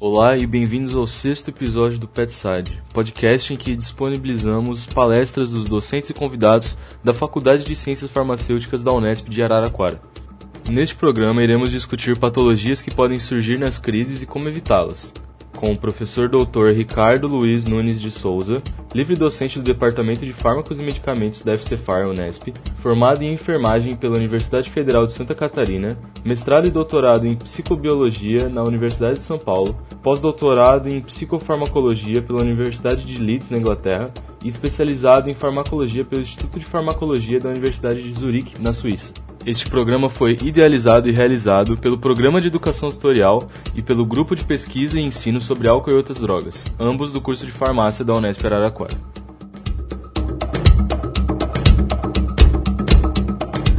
Olá e bem-vindos ao sexto episódio do PetSide, podcast em que disponibilizamos palestras dos docentes e convidados da Faculdade de Ciências Farmacêuticas da Unesp de Araraquara. Neste programa iremos discutir patologias que podem surgir nas crises e como evitá-las com o professor doutor Ricardo Luiz Nunes de Souza, livre docente do Departamento de Fármacos e Medicamentos da FCFAR Unesp, formado em enfermagem pela Universidade Federal de Santa Catarina, mestrado e doutorado em psicobiologia na Universidade de São Paulo, pós-doutorado em psicofarmacologia pela Universidade de Leeds, na Inglaterra, e especializado em farmacologia pelo Instituto de Farmacologia da Universidade de Zurique, na Suíça. Este programa foi idealizado e realizado pelo Programa de Educação Tutorial e pelo Grupo de Pesquisa e Ensino sobre Álcool e Outras Drogas, ambos do curso de Farmácia da Unesp Araraquara.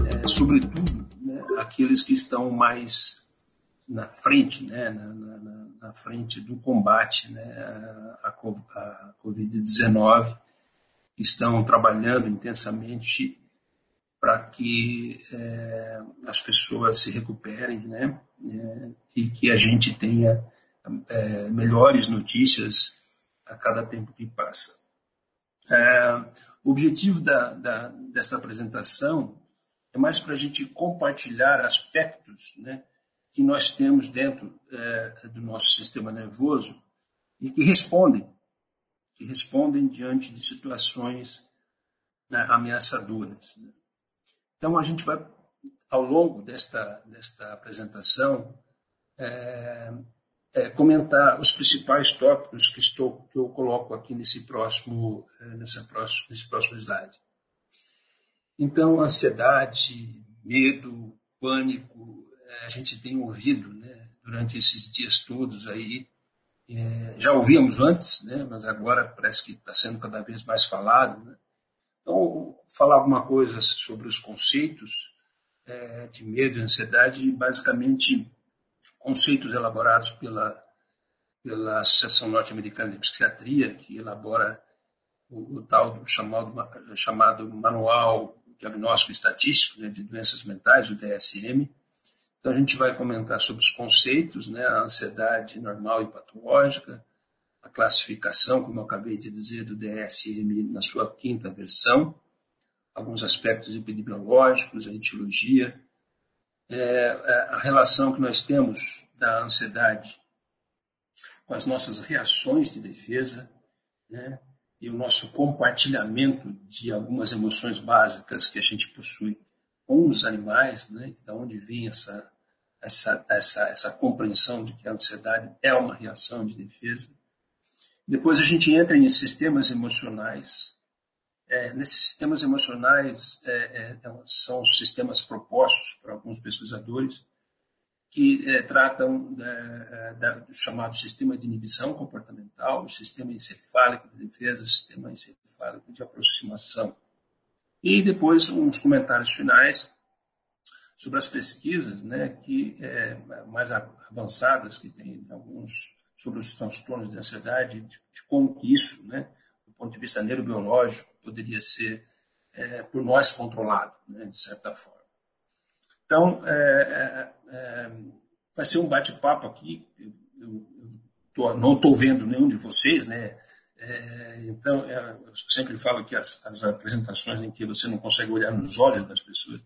É, sobretudo, né, aqueles que estão mais na frente, né, na, na, na frente do combate né, à, à Covid-19, estão trabalhando intensamente para que é, as pessoas se recuperem, né? É, e que a gente tenha é, melhores notícias a cada tempo que passa. É, o objetivo da, da, dessa apresentação é mais para a gente compartilhar aspectos né, que nós temos dentro é, do nosso sistema nervoso e que respondem, que respondem diante de situações né, ameaçadoras. Né? Então, a gente vai, ao longo desta, desta apresentação, é, é, comentar os principais tópicos que, estou, que eu coloco aqui nesse próximo, é, nessa próximo, nesse próximo slide. Então, ansiedade, medo, pânico, é, a gente tem ouvido né, durante esses dias todos aí, é, já ouvíamos antes, né, mas agora parece que está sendo cada vez mais falado. Né? Então, falar alguma coisa sobre os conceitos é, de medo e ansiedade, basicamente conceitos elaborados pela, pela Associação Norte-Americana de Psiquiatria, que elabora o, o tal chamado, chamado Manual Diagnóstico Estatístico né, de Doenças Mentais, o DSM. Então, a gente vai comentar sobre os conceitos, né, a ansiedade normal e patológica, a classificação, como eu acabei de dizer, do DSM na sua quinta versão, alguns aspectos epidemiológicos, a etiologia, é, é, a relação que nós temos da ansiedade com as nossas reações de defesa, né, e o nosso compartilhamento de algumas emoções básicas que a gente possui com os animais, né, da onde vem essa, essa, essa, essa compreensão de que a ansiedade é uma reação de defesa. Depois a gente entra em sistemas emocionais, é, nesses sistemas emocionais é, é, é são sistemas propostos por alguns pesquisadores que é, tratam é, do chamado sistema de inibição comportamental, o sistema encefálico de defesa, o sistema encefálico de aproximação. E depois uns comentários finais sobre as pesquisas né, que mais avançadas que tem alguns sobre os transtornos de ansiedade, de, de como que isso, né, ponto de vista neurobiológico, poderia ser é, por nós controlado, né, de certa forma. Então, é, é, é vai ser um bate-papo aqui. Eu, eu, tô, não estou vendo nenhum de vocês, né? É, então, é, eu sempre falo que as, as, apresentações em que você não consegue olhar nos olhos das pessoas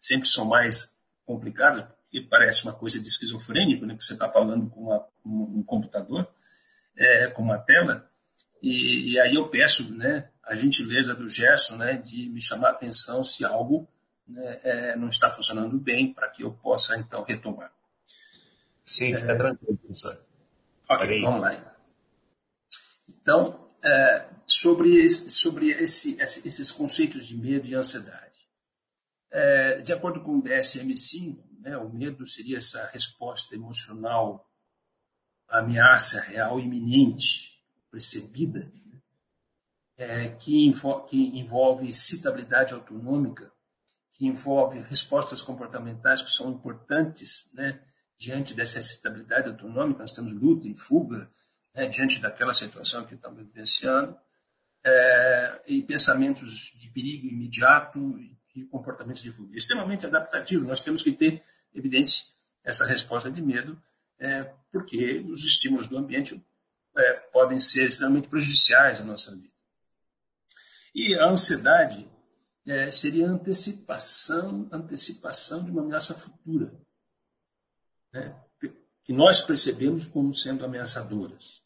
sempre são mais complicadas, porque parece uma coisa de esquizofrênico, né? Que você está falando com uma, um, um computador, com uma tela. E, e, aí eu peço, né? a gentileza do Gerson né, de me chamar a atenção se algo né, é, não está funcionando bem para que eu possa, então, retomar. Sim, fica é, tranquilo, professor. Ok, vamos lá. Então, é, sobre, sobre esse, esses conceitos de medo e ansiedade. É, de acordo com o DSM-5, né, o medo seria essa resposta emocional à ameaça real iminente, percebida, é, que, que envolve citabilidade autonômica, que envolve respostas comportamentais que são importantes né, diante dessa citabilidade autonômica. Nós temos luta e fuga né, diante daquela situação que estamos vivenciando, é, e pensamentos de perigo imediato e comportamentos de fuga. Extremamente adaptativo. Nós temos que ter, evidente, essa resposta de medo é, porque os estímulos do ambiente é, podem ser extremamente prejudiciais à nossa vida. E a ansiedade é, seria antecipação, antecipação de uma ameaça futura, né? que nós percebemos como sendo ameaçadoras,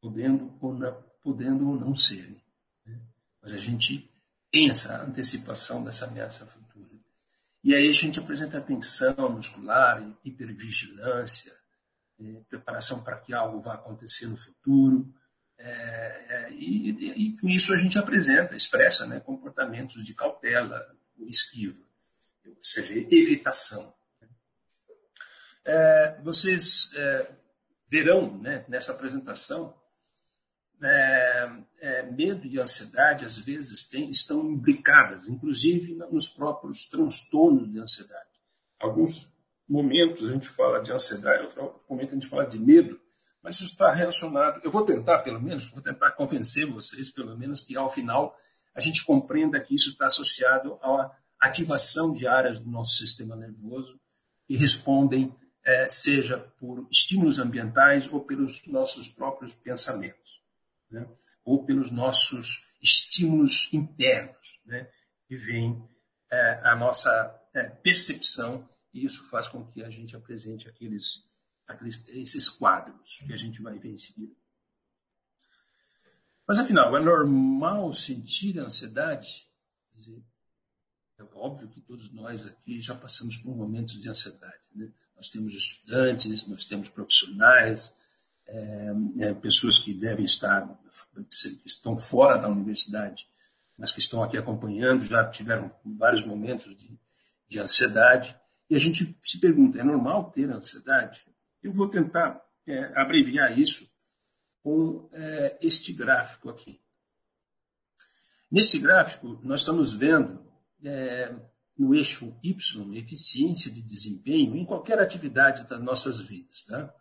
podendo ou não, podendo ou não serem. Né? Mas a gente tem essa antecipação dessa ameaça futura. E aí a gente apresenta tensão muscular, hipervigilância, é, preparação para que algo vá acontecer no futuro. É, é, e, e, com isso a gente apresenta, expressa né, comportamentos de cautela, esquiva, ou seja, evitação. É, vocês verão né, nessa apresentação é, é, medo e ansiedade às vezes tem, estão imbricadas, inclusive nos próprios transtornos de ansiedade. Alguns momentos a gente fala de ansiedade, outro momento a gente fala de medo, mas isso está relacionado. Eu vou tentar, pelo menos, vou tentar convencer vocês, pelo menos, que ao final a gente compreenda que isso está associado à ativação de áreas do nosso sistema nervoso que respondem, é, seja por estímulos ambientais ou pelos nossos próprios pensamentos né? ou pelos nossos estímulos internos, né? que vem é, a nossa é, percepção, e isso faz com que a gente apresente aqueles, aqueles, esses quadros que a gente vai ver em seguida. Mas, afinal, é normal sentir ansiedade? É óbvio que todos nós aqui já passamos por momentos de ansiedade. Né? Nós temos estudantes, nós temos profissionais, é, é, pessoas que devem estar, que estão fora da universidade, mas que estão aqui acompanhando, já tiveram vários momentos de, de ansiedade. E a gente se pergunta, é normal ter ansiedade? Eu vou tentar é, abreviar isso com é, este gráfico aqui. Nesse gráfico, nós estamos vendo é, no eixo Y, eficiência de desempenho em qualquer atividade das nossas vidas. Tá?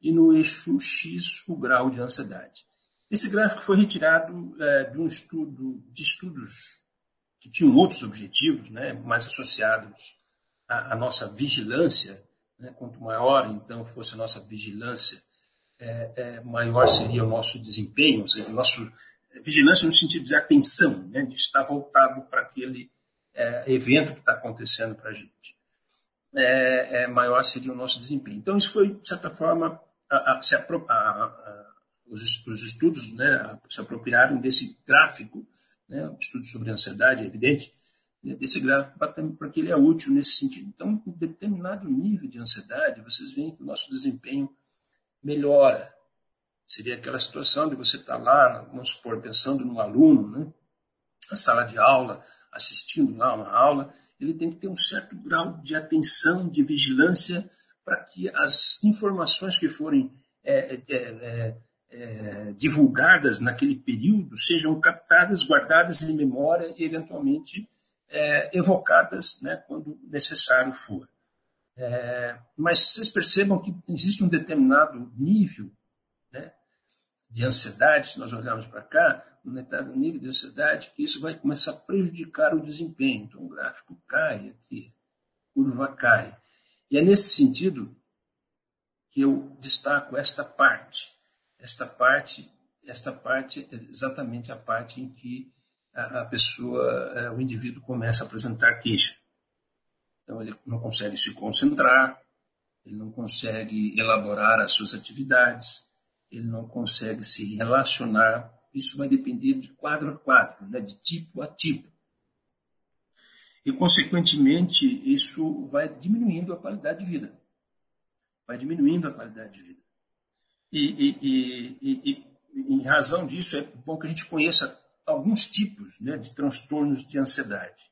e no eixo X o grau de ansiedade. Esse gráfico foi retirado é, de um estudo de estudos que tinham outros objetivos, né, mais associados à, à nossa vigilância. Né, quanto maior, então, fosse a nossa vigilância, é, é, maior seria o nosso desempenho, ou seja, nosso vigilância no sentido de atenção, né, de estar voltado para aquele é, evento que está acontecendo para a gente. É, é, maior seria o nosso desempenho. Então, isso foi, de certa forma, a, apro a, os, os, estudos né, se apropriaram desse gráfico, né, estudos sobre ansiedade, é evidente, desse gráfico para que ele é útil nesse sentido. Então, com determinado nível de ansiedade, vocês veem que o nosso desempenho melhora. Seria aquela situação de você estar lá, vamos supor, pensando no aluno, né, na sala de aula, assistindo lá uma aula, ele tem que ter um certo grau de atenção, de vigilância para que as informações que forem é, é, é, é, divulgadas naquele período sejam captadas, guardadas em memória e, eventualmente, é, evocadas né, quando necessário for. É, mas vocês percebam que existe um determinado nível né, de ansiedade, se nós olharmos para cá, um determinado nível de ansiedade, que isso vai começar a prejudicar o desempenho. Então, o gráfico cai aqui, a curva cai. E é nesse sentido que eu destaco esta parte. Esta parte, esta parte é exatamente a parte em que a, pessoa, é, o indivíduo começa a apresentar queixa. Então ele não consegue se concentrar, ele não consegue elaborar as suas atividades, ele não consegue se relacionar. Isso vai depender de quadro a quadro, né? de tipo a tipo e, consequentemente, isso vai diminuindo a qualidade de vida. Vai diminuindo a qualidade de vida. E, e, e, e em razão disso, é bom que a gente conheça alguns tipos né, de transtornos de ansiedade.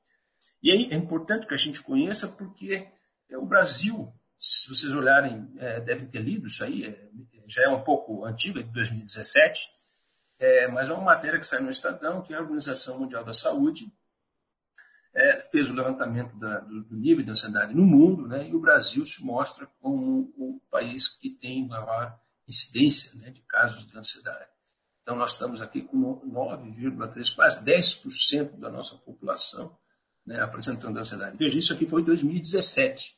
E aí é importante que a gente conheça porque é o Brasil, se vocês olharem, é, devem ter lido isso aí, é, já é um pouco antigo, é de 2017, é, mas é uma matéria que saiu no Estadão, que a Organização Mundial da Saúde é, fez o levantamento da, do, do, nível de ansiedade no mundo, né, e o Brasil se mostra como o país que tem maior incidência né, de casos de ansiedade. Então, nós estamos aqui com 9,3%, quase 10% da nossa população né, apresentando ansiedade. Veja, isso aqui foi em 2017.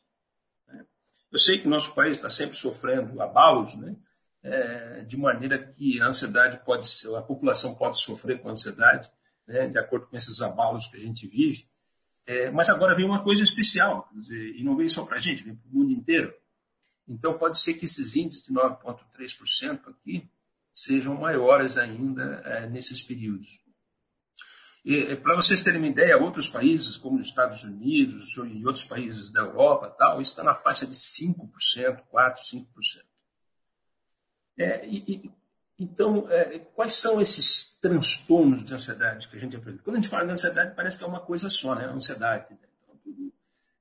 Né? Eu sei que nosso país está sempre sofrendo abalos, né? É, de maneira que a ansiedade pode ser, a população pode sofrer com ansiedade, né? de acordo com esses abalos que a gente vive. É, mas agora vem uma coisa especial, dizer, e não vem só para a gente, vem para o mundo inteiro. Então pode ser que esses índices de 9,3% aqui sejam maiores ainda é, nesses períodos. É, para vocês terem uma ideia, outros países, como os Estados Unidos e outros países da Europa, tal, está na faixa de 5%, 4%, 5%. É, e, e, então, é, quais são esses transtornos de ansiedade que a gente apresenta? Quando a gente fala de ansiedade, parece que é uma coisa só, né? Ansiedade. Né? Então, tudo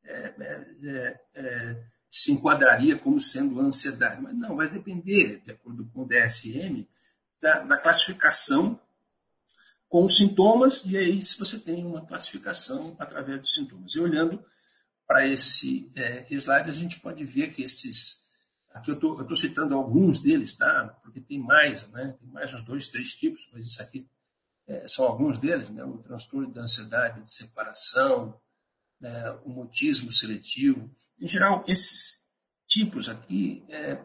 é, é, se enquadraria como sendo ansiedade. Mas não, vai depender, de acordo com o DSM, da, da classificação com os sintomas, e aí se você tem uma classificação através dos sintomas. E olhando para esse é, slide, a gente pode ver que esses. Aqui eu estou citando alguns deles, tá? Porque tem mais, né? Tem mais uns dois, três tipos, mas isso aqui é, são alguns deles, né? O transtorno de ansiedade de separação, né? o mutismo seletivo. Em geral, esses tipos aqui é,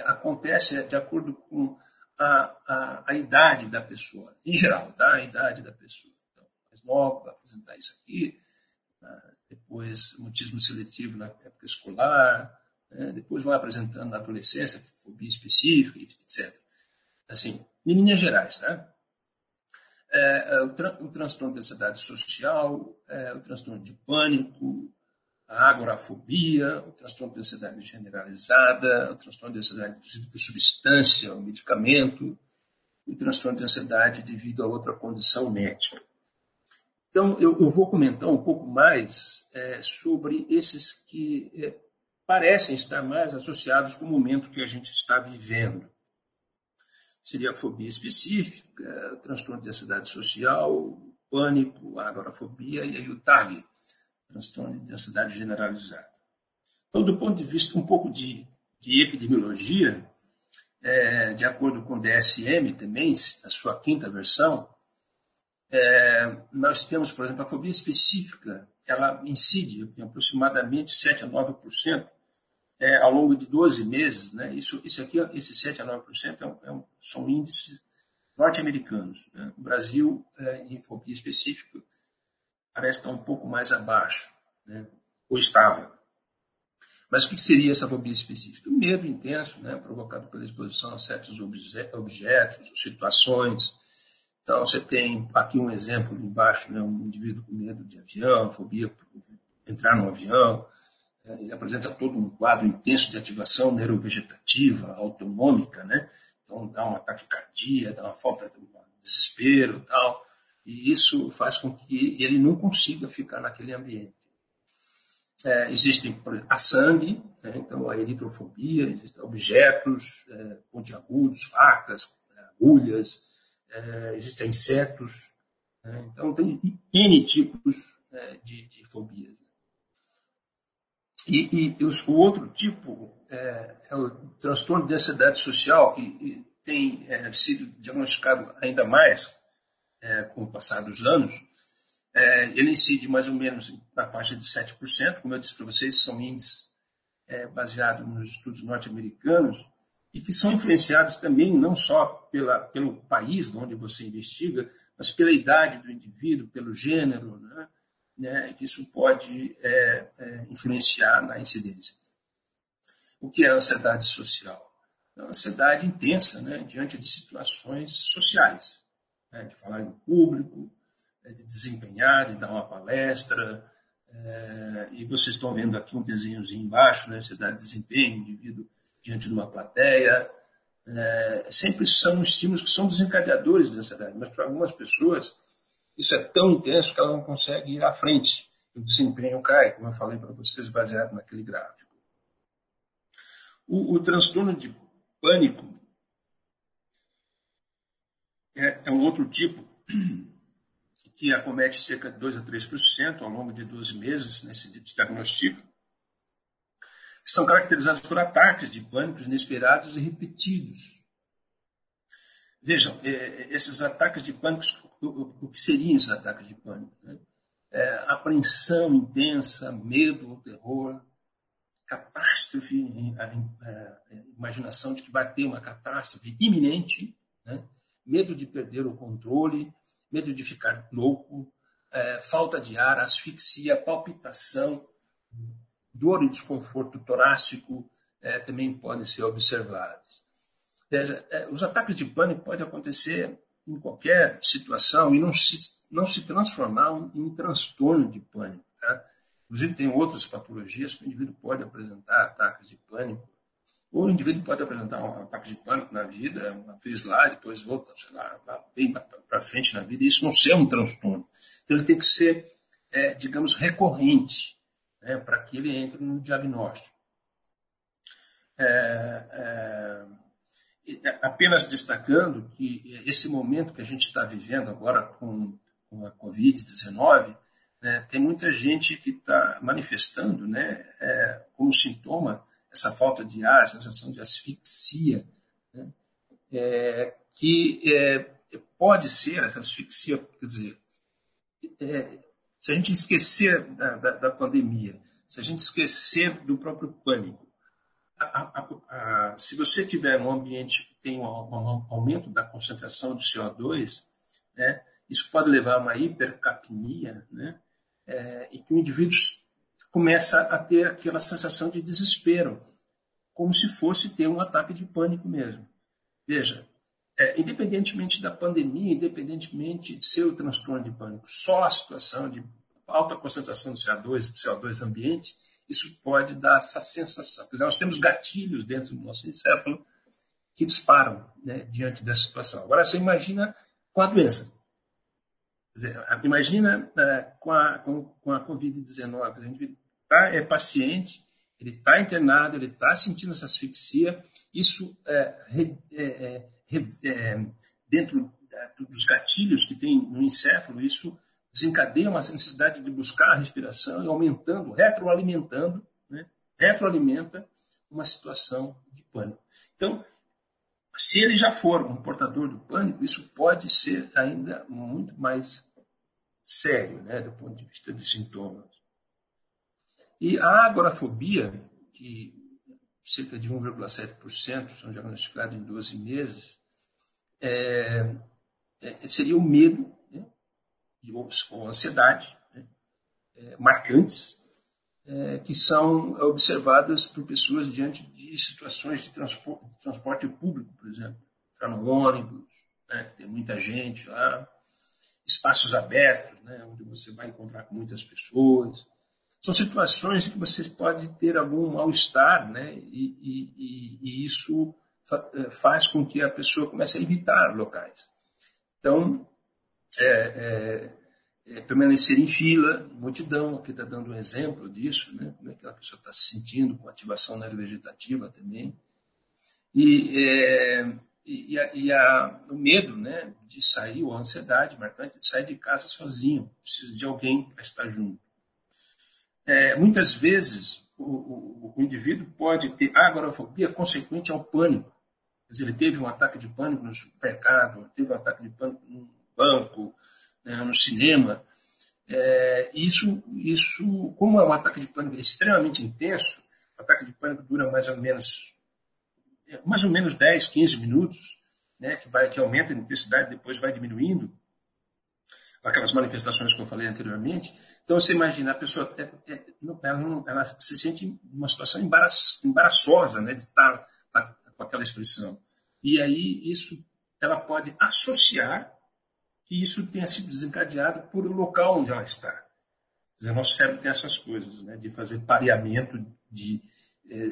acontecem de acordo com a, a, a, idade da pessoa, em geral, tá? a idade da pessoa. Então, mais nova, vai apresentar isso aqui, tá? depois mutismo seletivo na época escolar, né? depois vai apresentando na adolescência, fobia específica, etc. Assim, em linhas gerais, né? É, é o, tra o transtorno de ansiedade social, é, o transtorno de pânico, a agorafobia, o transtorno de ansiedade generalizada, o transtorno de ansiedade por substância, o medicamento, o transtorno de ansiedade devido a outra condição médica. Então, eu, eu vou comentar um pouco mais é, sobre esses que é, parecem estar mais associados com o momento que a gente está vivendo. Seria a fobia específica, transtorno de ansiedade social, pânico, agorafobia e a o TAG, transtorno de ansiedade generalizada. Então, do ponto de vista um pouco de, de epidemiologia, é, de acordo com o DSM também, a sua quinta versão, é, nós temos, por exemplo, a fobia específica, ela incide em aproximadamente 7 a 9% é, ao longo de 12 meses. Né? Isso, isso aqui, esse 7 a 9% é um, é um, são índices norte-americanos. Né? O Brasil, é, em fobia específica, parece estar um pouco mais abaixo, né? ou estava. Mas o que seria essa fobia específica? O medo intenso, né? provocado pela exposição a certos objetos, situações. Então, você tem aqui um exemplo embaixo, né? um indivíduo com medo de avião, fobia por entrar no avião. Ele apresenta todo um quadro intenso de ativação neurovegetativa, autonômica, né? Então, dá um ataque cardíaco, dá uma falta de desespero tal e isso faz com que ele não consiga ficar naquele ambiente. É, existem a sangue, né, então a eritrofobia, existem objetos é, pontiagudos, facas, agulhas, é, existem insetos, né, então tem N tipos é, de, de, fobias. E, e o outro tipo é, é, o transtorno de ansiedade social, que tem é, sido diagnosticado ainda mais é, com o passar dos anos, é, ele incide mais ou menos na faixa de 7%, como eu disse para vocês, são índices é, baseados nos estudos norte-americanos, e que são influenciados também não só pela, pelo país onde você investiga, mas pela idade do indivíduo, pelo gênero, né? Né que isso pode é, é, influenciar na incidência. O que é a ansiedade social? É uma ansiedade intensa né, diante de situações sociais né, de falar em público, né, de desempenhar, de dar uma palestra. É, e vocês estão vendo aqui um desenhozinho embaixo, né, você dá desempenho, indivíduo diante de uma plateia. É, sempre são estímulos que são desencadeadores de ansiedade, mas para algumas pessoas isso é tão intenso que ela não consegue ir à frente. O desempenho cai, como eu falei para vocês, baseado naquele gráfico. O, o transtorno de pânico é, é um outro tipo que acomete cerca de 2 a 3% ao longo de 12 meses nesse diagnóstico, que são caracterizados por ataques de pânico inesperados e repetidos. Vejam, é, esses ataques de pânico, o, que seriam esses ataques de pânico? Né? É, apreensão intensa, medo terror, catástrofe, a, a, a, imaginação de que vai ter uma catástrofe iminente, né? medo de perder o controle, medo de ficar louco, é, falta de ar, asfixia, palpitação, dor e desconforto torácico é, também podem ser observados. É, os ataques de pânico podem acontecer em qualquer situação e não se, não se transformar em transtorno de pânico. Tá? Inclusive, tem outras patologias que o indivíduo pode apresentar ataques de pânico, ou o indivíduo pode apresentar um ataque de pânico na vida, uma vez lá, depois volta, sei lá, bem para frente na vida, e isso não ser um transtorno. Então, ele tem que ser, é, digamos, recorrente, né, para que ele entre no diagnóstico. É, é, apenas destacando que esse momento que a gente está vivendo agora com, com a Covid-19, né, tem muita gente que está manifestando né, é, como sintoma essa falta de ar, essa sensação de asfixia, né, é, que é, pode ser essa asfixia, quer dizer, é, se a gente esquecer da, da, da, pandemia, se a gente esquecer do próprio pânico, a, a, a, se você tiver um ambiente que tem um, um aumento da concentração de CO2, né, isso pode levar a uma hipercapnia, né, é, e que o indivíduo começa a ter aquela sensação de desespero, como se fosse ter um ataque de pânico mesmo. Veja, é, independentemente da pandemia, independentemente de ser o transtorno de pânico, só a situação de alta concentração de CO2 e de CO2 ambiente, isso pode dar essa sensação. Dizer, nós temos gatilhos dentro do nosso encéfalo que disparam né, diante dessa situação. Agora, você imagina com a doença. Dizer, imagina é, com a, com, com a Covid-19, a gente tá, é paciente, ele está internado, ele está sentindo essa asfixia, isso é, é, é, é dentro dos gatilhos que tem no encéfalo, isso desencadeia uma necessidade de buscar a respiração e aumentando, retroalimentando, né, retroalimenta uma situação de pânico. Então, se ele já for um portador do pânico, isso pode ser ainda muito mais sério, né, do ponto de vista de sintomas. E a agorafobia, que cerca de 1,7% são diagnosticados em 12 meses, é, é, seria o medo né, ou ansiedade né, é, marcantes é, que são observadas por pessoas diante de situações de transporte, de transporte público, por exemplo. Entrar no ônibus, né, tem muita gente lá, espaços abertos, né, onde você vai encontrar com muitas pessoas. São situações em que você pode ter algum mal-estar, né, e, e, e isso eh, faz com que a pessoa comece a evitar locais. Então, é, é, é permanecer em fila, multidão, aqui está dando um exemplo disso, né, como é que a pessoa está se sentindo com ativação neurovegetativa também. E, é, e, a, e a, o medo né, de sair, ou a ansiedade marcante de sair de casa sozinho, precisa de alguém para estar junto. É, muitas vezes, o, o, o, indivíduo pode ter agorafobia consequente ao pânico. Quer dizer, ele teve um ataque de pânico no supermercado, teve um ataque de pânico no banco, né, no cinema. É, isso, isso, como é um ataque de pânico extremamente intenso, o ataque de pânico dura mais ou menos mais ou menos 10, 15 minutos, né, que, vai, que aumenta a intensidade, depois vai diminuindo, aquelas manifestações que eu falei anteriormente. Então, você imagina, a pessoa é, é, ela, ela, se sente numa situação embaraçosa né, de estar com aquela expressão. E aí, isso, ela pode associar que isso tenha sido desencadeado por o local onde ela está. Dizer, nosso cérebro tem essas coisas, né, de fazer pareamento de, é,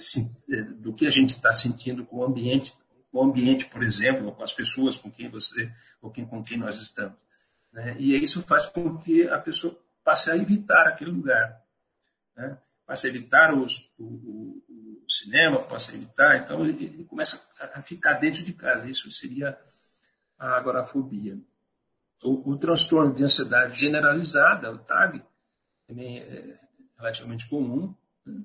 é, do que a gente está sentindo com o ambiente, com o ambiente, por exemplo, ou com as pessoas com quem você, ou quem, com quem nós estamos. Né? E isso faz com que a pessoa passe a evitar aquele lugar. Né? A evitar os, o, o, o, cinema, passe a evitar, então ele, ele, começa a ficar dentro de casa. Isso seria a agorafobia. O, o transtorno de ansiedade generalizada, o TAG, também é relativamente comum. Né?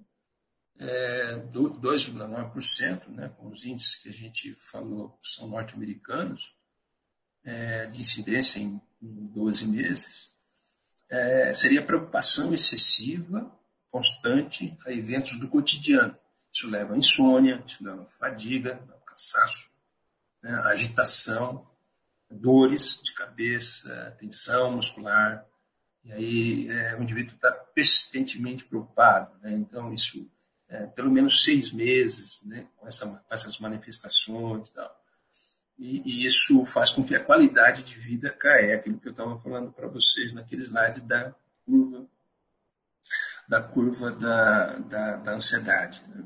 é, 2,9%, né, com os índices que a gente falou são norte-americanos, é, de incidência em, em 12 meses, é, seria preocupação excessiva constante a eventos do cotidiano. Isso leva a insônia, isso leva a fadiga, cansaço, né, agitação, dores de cabeça, tensão muscular. E aí é, o indivíduo está persistentemente preocupado. Né? Então, isso, é, pelo menos seis meses, né, com, essa, com essas manifestações e tal. E, e, isso faz com que a qualidade de vida caia, aquilo que eu estava falando para vocês naquele slide da curva da curva da, da, da ansiedade. Né?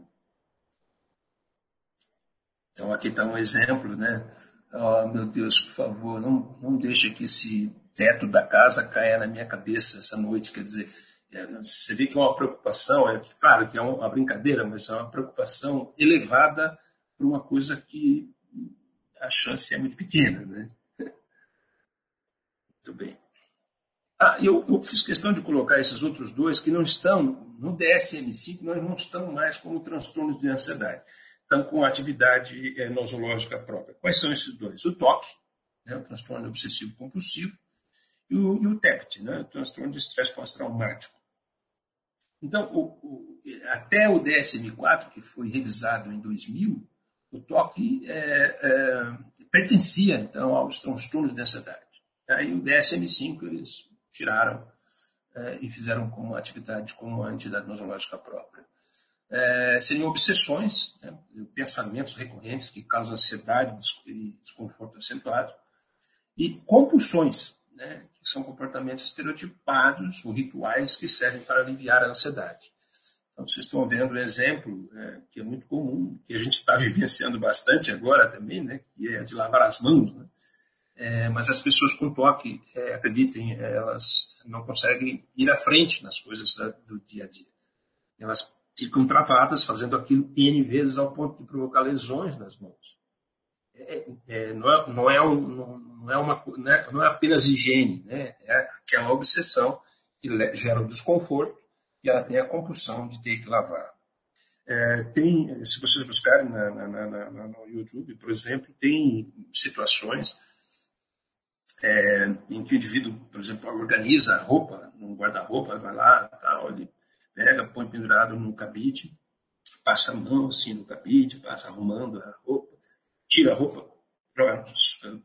Então aqui está um exemplo, né? Oh, meu Deus, por favor, não, não deixe que esse teto da casa caia na minha cabeça essa noite. Quer dizer, é, você vê que é uma preocupação, é claro que é uma brincadeira, mas é uma preocupação elevada por uma coisa que a chance é muito pequena, né? Muito bem. Ah, eu, eu, fiz questão de colocar esses outros dois que não estão no DSM-5, nós não estão mais como transtornos de ansiedade, estão com atividade é, nosológica própria. Quais são esses dois? O TOC, né, o transtorno obsessivo compulsivo, e o, e o TEPT, né, o transtorno de estresse pós-traumático. Então, o, o, até o DSM-4, que foi revisado em 2000, o TOC é, é, pertencia, então, aos transtornos de ansiedade. Aí o DSM-5 eles tiraram é, e fizeram como atividade como uma entidade nosológica própria. É, seriam obsessões, né, pensamentos recorrentes que causam ansiedade e desconforto acentuado, e compulsões, né, que são comportamentos estereotipados ou rituais que servem para aliviar a ansiedade. Então, vocês estão vendo um exemplo é, que é muito comum, que a gente está vivenciando bastante agora também, né, que é de lavar as mãos. Né? É, mas as pessoas com toque, é, acreditem, elas não conseguem ir à frente nas coisas do dia a dia. Elas ficam travadas fazendo aquilo N vezes ao ponto de provocar lesões nas mãos. É, é não, é, não, é um, não, é uma, não, é, não é apenas higiene, né? é aquela obsessão que gera um desconforto e ela tem a compulsão de ter que lavar. É, tem, se vocês buscarem na, na, na, no YouTube, por exemplo, tem situações é, em que o indivíduo, por exemplo, organiza a roupa num guarda-roupa, vai lá, tal, ele pega, põe pendurado no cabide, passa a mão assim no cabide, passa arrumando a roupa, tira a roupa,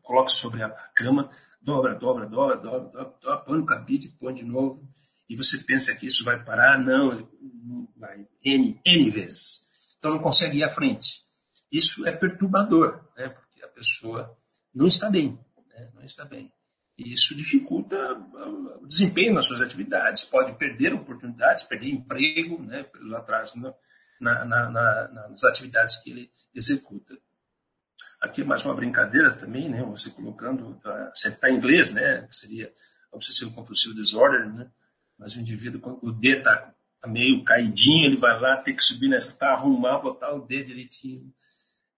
coloca sobre a cama, dobra, dobra, dobra, dobra, dobra, dobra põe no cabide, põe de novo, e você pensa que isso vai parar, não, ele vai N, N vezes. Então não consegue ir à frente. Isso é perturbador, né? porque a pessoa não está bem né? não está bem. E isso dificulta o desempenho nas suas atividades, pode perder oportunidades, perder emprego, né, pelos atrasos na, na, na, nas atividades que ele executa. Aqui mais uma brincadeira também, né, você colocando, você está em inglês, né, seria obsessivo compulsivo disorder, né, mas o indivíduo, o D está meio caidinho, ele vai lá, tem que subir nessa, tá, arrumar, botar o D direitinho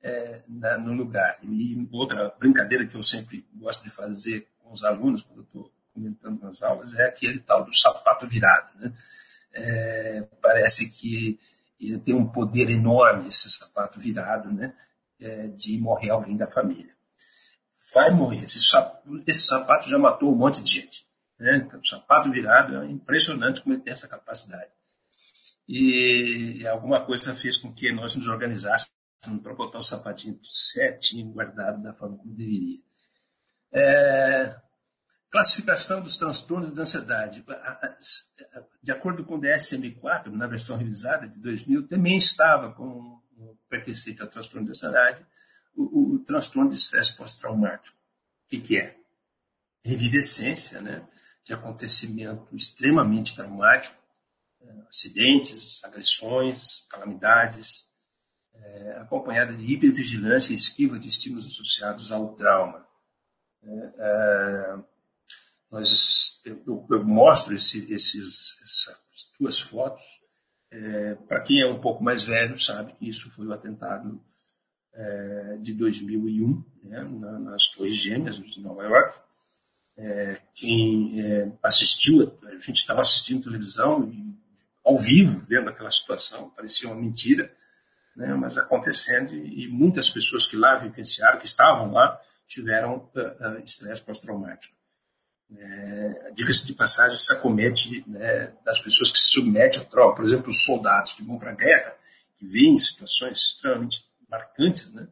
é, na, no lugar. E outra brincadeira que eu sempre gosto de fazer com os alunos, quando eu estou comentando nas aulas, é aquele tal do sapato virado. Né? É, parece que tem um poder enorme esse sapato virado, né? É, de morrer alguém da família. Vai morrer. Esse sapato, esse sapato já matou um monte de gente. Né? Então, o sapato virado é impressionante como ele tem essa capacidade. E alguma coisa fez com que nós nos organizássemos para botar o sapatinho certinho, guardado da forma como deveria. É, classificação dos transtornos de ansiedade. De acordo com o DSM-4, na versão revisada de 2000, também estava com pertencente ao transtorno de ansiedade o, o, o transtorno de estresse pós-traumático. O que, que é? Revivescência né, de acontecimento extremamente traumático, é, acidentes, agressões, calamidades, é, acompanhada de hipervigilância e esquiva de estímulos associados ao trauma. É, é, nós, eu, eu, mostro esse, esses, essas duas fotos. É, Para quem é um pouco mais velho, sabe que isso foi o atentado é, de 2001, né, nas Torres Gêmeas de Nova York. É, quem assistiu, a gente estava assistindo televisão e, ao vivo, vendo aquela situação, parecia uma mentira né, mas acontecendo e muitas pessoas que lá vivenciaram, que estavam lá, tiveram uh, uh, estresse pós-traumático. é, diga-se de passagem, se acomete né, das pessoas que se submetem à tropa. Por exemplo, os soldados que vão para a guerra, que vêm situações extremamente marcantes, né,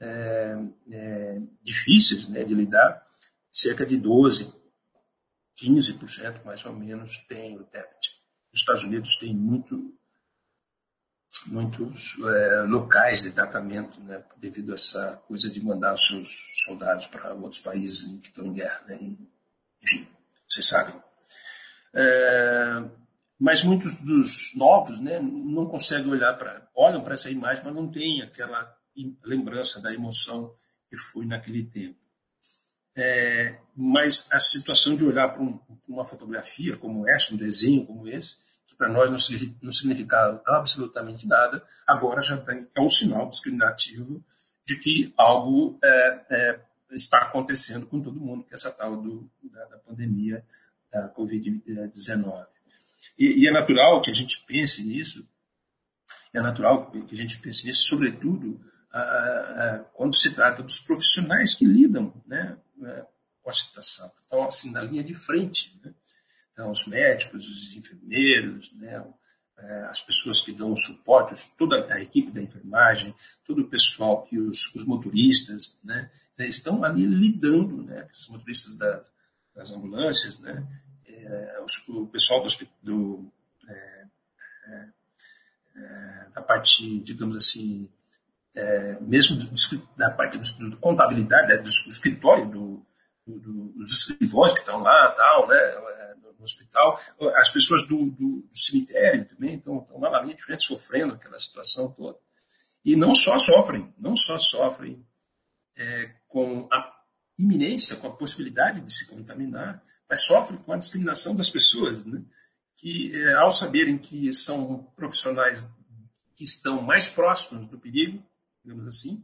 é, é, difíceis né, de lidar, cerca de 12, 15% mais ou menos tem o TEPT. Os Estados Unidos têm muito, muitos é, locais de tratamento, né, devido a essa coisa de mandar os seus soldados para outros países que estão em guerra. Né, enfim, vocês sabem. É, mas muitos dos novos né, não conseguem olhar para. olham para essa imagem, mas não têm aquela lembrança da emoção que foi naquele tempo. É, mas a situação de olhar para um, uma fotografia como essa, um desenho como esse, para nós não, significava absolutamente nada, agora já tem, é um sinal discriminativo de que algo é, é, está acontecendo com todo mundo, que é essa tal do, da, da pandemia da Covid-19. E, e, é natural que a gente pense nisso, é natural que a gente pense nisso, sobretudo quando se trata dos profissionais que lidam né, é, com a situação. Então, assim, na linha de frente. Né? Então, os médicos, os enfermeiros, né, é, as pessoas que dão suporte, toda a equipe da enfermagem, todo o pessoal que os, os motoristas, né, estão ali lidando, né, os motoristas das, das ambulâncias, né, é, os, o pessoal do, do é, é, é, da parte, digamos assim, é, mesmo do, da parte do, do contabilidade, né, do, do escritório, do, dos escrivões que estão lá, tal, né, no hospital, as pessoas do, do, do cemitério também estão, lá na linha de frente sofrendo aquela situação toda. E não só sofrem, não só sofrem é, com a iminência, com a possibilidade de se contaminar, mas sofrem com a discriminação das pessoas, né? que é, ao saberem que são profissionais que estão mais próximos do perigo, digamos assim,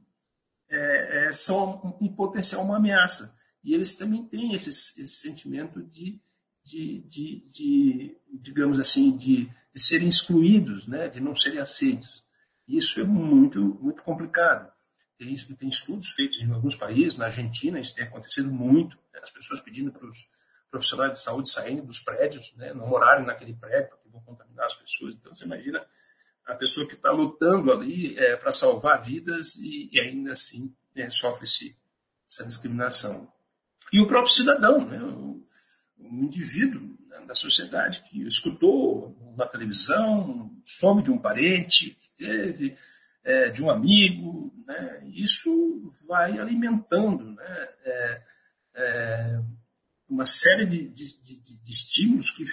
é, é, são em potencial uma ameaça. E eles também têm esse, esse sentimento de de, de, de digamos assim, de, de, serem excluídos, né, de não serem aceitos. Isso é muito, muito complicado. Tem, tem estudos feitos em alguns países, na Argentina isso tem acontecido muito, né, as pessoas pedindo para os profissionais de saúde saindo dos prédios, né, não morarem naquele prédio porque vão contaminar as pessoas. Então você imagina a pessoa que está lutando ali é, para salvar vidas e, e ainda assim é, sofre -se essa discriminação. E o próprio cidadão, né, um indivíduo né, da sociedade que escutou na televisão, soube de um parente que teve, é, de um amigo, né? isso vai alimentando né? É, é, uma série de, de, de, de, estímulos que,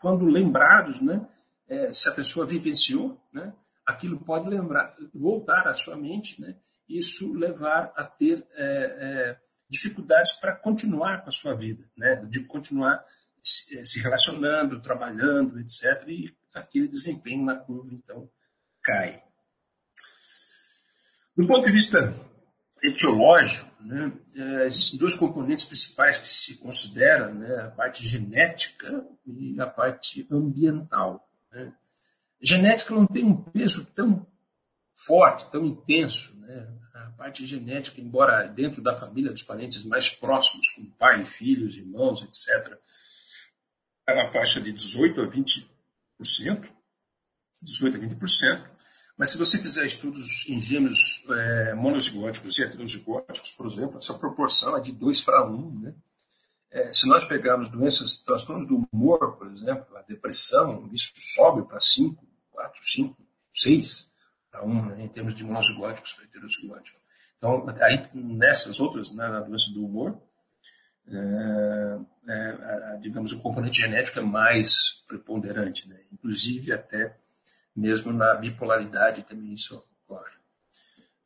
quando lembrados, né? É, se a pessoa vivenciou, né? aquilo pode lembrar, voltar à sua mente, né? isso levar a ter é, é, dificuldades para continuar com a sua vida, né? de continuar se relacionando, trabalhando, etc. E aquele desempenho na curva, então, cai. Do ponto de vista etiológico, né, é, existem dois componentes principais que se consideram, né, a parte genética e a parte ambiental. Né. Genética não tem um peso tão forte, tão intenso. Né? A parte genética, embora dentro da família dos parentes mais próximos, como pai, filhos, irmãos, etc., está na faixa de 18% a 20%, 18% a 20%, mas se você fizer estudos em gêmeos é, monozigóticos e heterozigóticos, por exemplo, essa proporção é de 2 para 1. Né? É, se nós pegarmos doenças, transtornos do humor, por exemplo, a depressão, isso sobe para 5, 4, 5, 6 para 1, né, em termos de monozigóticos para heterozigóticos. Então, aí, nessas outras, né, na doença do humor, é, é, digamos, o componente genético é mais preponderante, né? inclusive até mesmo na bipolaridade também isso ocorre.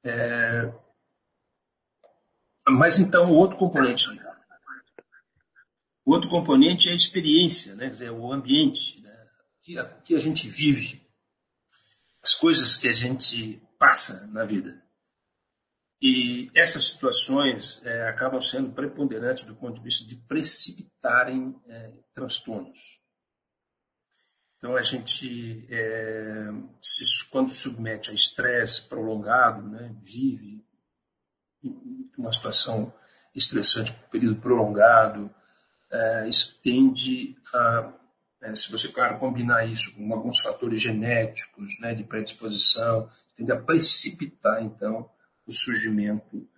É, mas então o outro componente, o outro componente é a experiência, né? Quer dizer, o ambiente, né? que, a, que a gente vive, as coisas que a gente passa na vida. E essas situações é, acabam sendo preponderantes do ponto de vista de precipitarem é, transtornos. Então, a gente, é, se, quando submete a estresse prolongado, né, vive uma situação estressante por um período prolongado, é, isso tende a, é, se você, claro, combinar isso com alguns fatores genéticos, né, de predisposição, tende a precipitar, então, o surgimento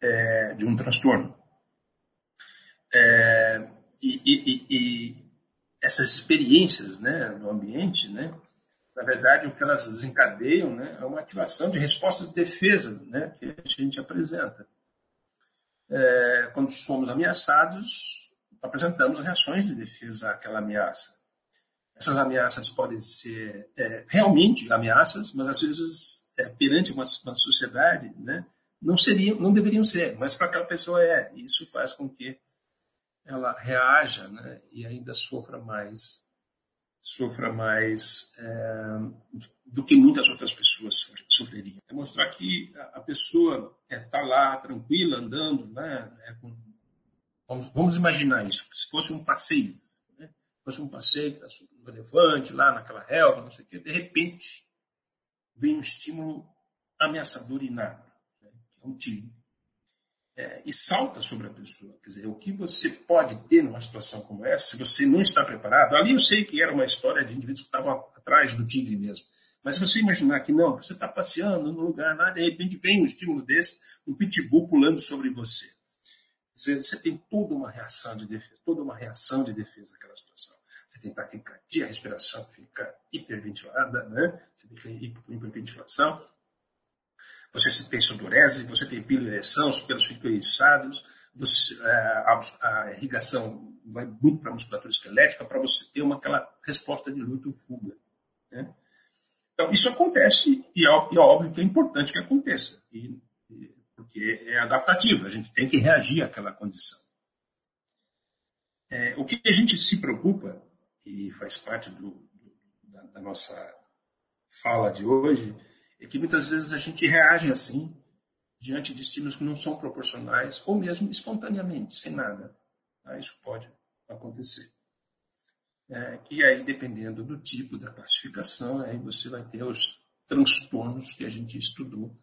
é, de um transtorno. É, e, e, e, essas experiências né, no ambiente, né, na verdade, o que elas desencadeiam né, é uma ativação de respostas de defesa né, que a gente apresenta. É, quando somos ameaçados, apresentamos reações de defesa àquela ameaça. Essas ameaças podem ser é, realmente ameaças, mas às vezes, é, perante uma, uma sociedade, né, não seriam, não deveriam ser, mas para aquela pessoa é. Isso faz com que ela reaja né, e ainda sofra mais sofra mais é, do que muitas outras pessoas sofreriam. É mostrar que a pessoa está é, lá tranquila, andando, né, é, com, vamos, vamos, imaginar isso, se fosse um passeio, né, fosse um passeio, está subindo um elefante lá naquela relva, não sei o quê, de repente vem um estímulo ameaçador inato, né, que é um tiro é, e salta sobre a pessoa. Quer dizer, o que você pode ter numa situação como essa, se você não está preparado. Ali eu sei que era uma história de indivíduos que estavam atrás do tigre mesmo. Mas se você imaginar que não, você está passeando no lugar lá, de repente vem um estímulo desse, um pitbull pulando sobre você. Dizer, você tem toda uma reação de defesa, toda uma reação de defesa naquela situação. Você tem taquicardia, a respiração fica hiperventilada, né? Você tem hiperventilação, você tem sudorese, você tem piloereção, os pelos ficam eriçados, você, é, a, a, irrigação vai muito para a musculatura esquelética para você ter uma, aquela resposta de luta ou fuga. Né? Então, isso acontece e é, e é, óbvio que é importante que aconteça, e, porque é adaptativo, a gente tem que reagir àquela condição. É, o que a gente se preocupa, e faz parte do, do, da, da nossa fala de hoje, é que muitas vezes a gente reage assim diante de estímulos que não são proporcionais ou mesmo espontaneamente, sem nada. Ah, isso pode acontecer. É, e aí, dependendo do tipo da classificação, aí você vai ter os transtornos que a gente estudou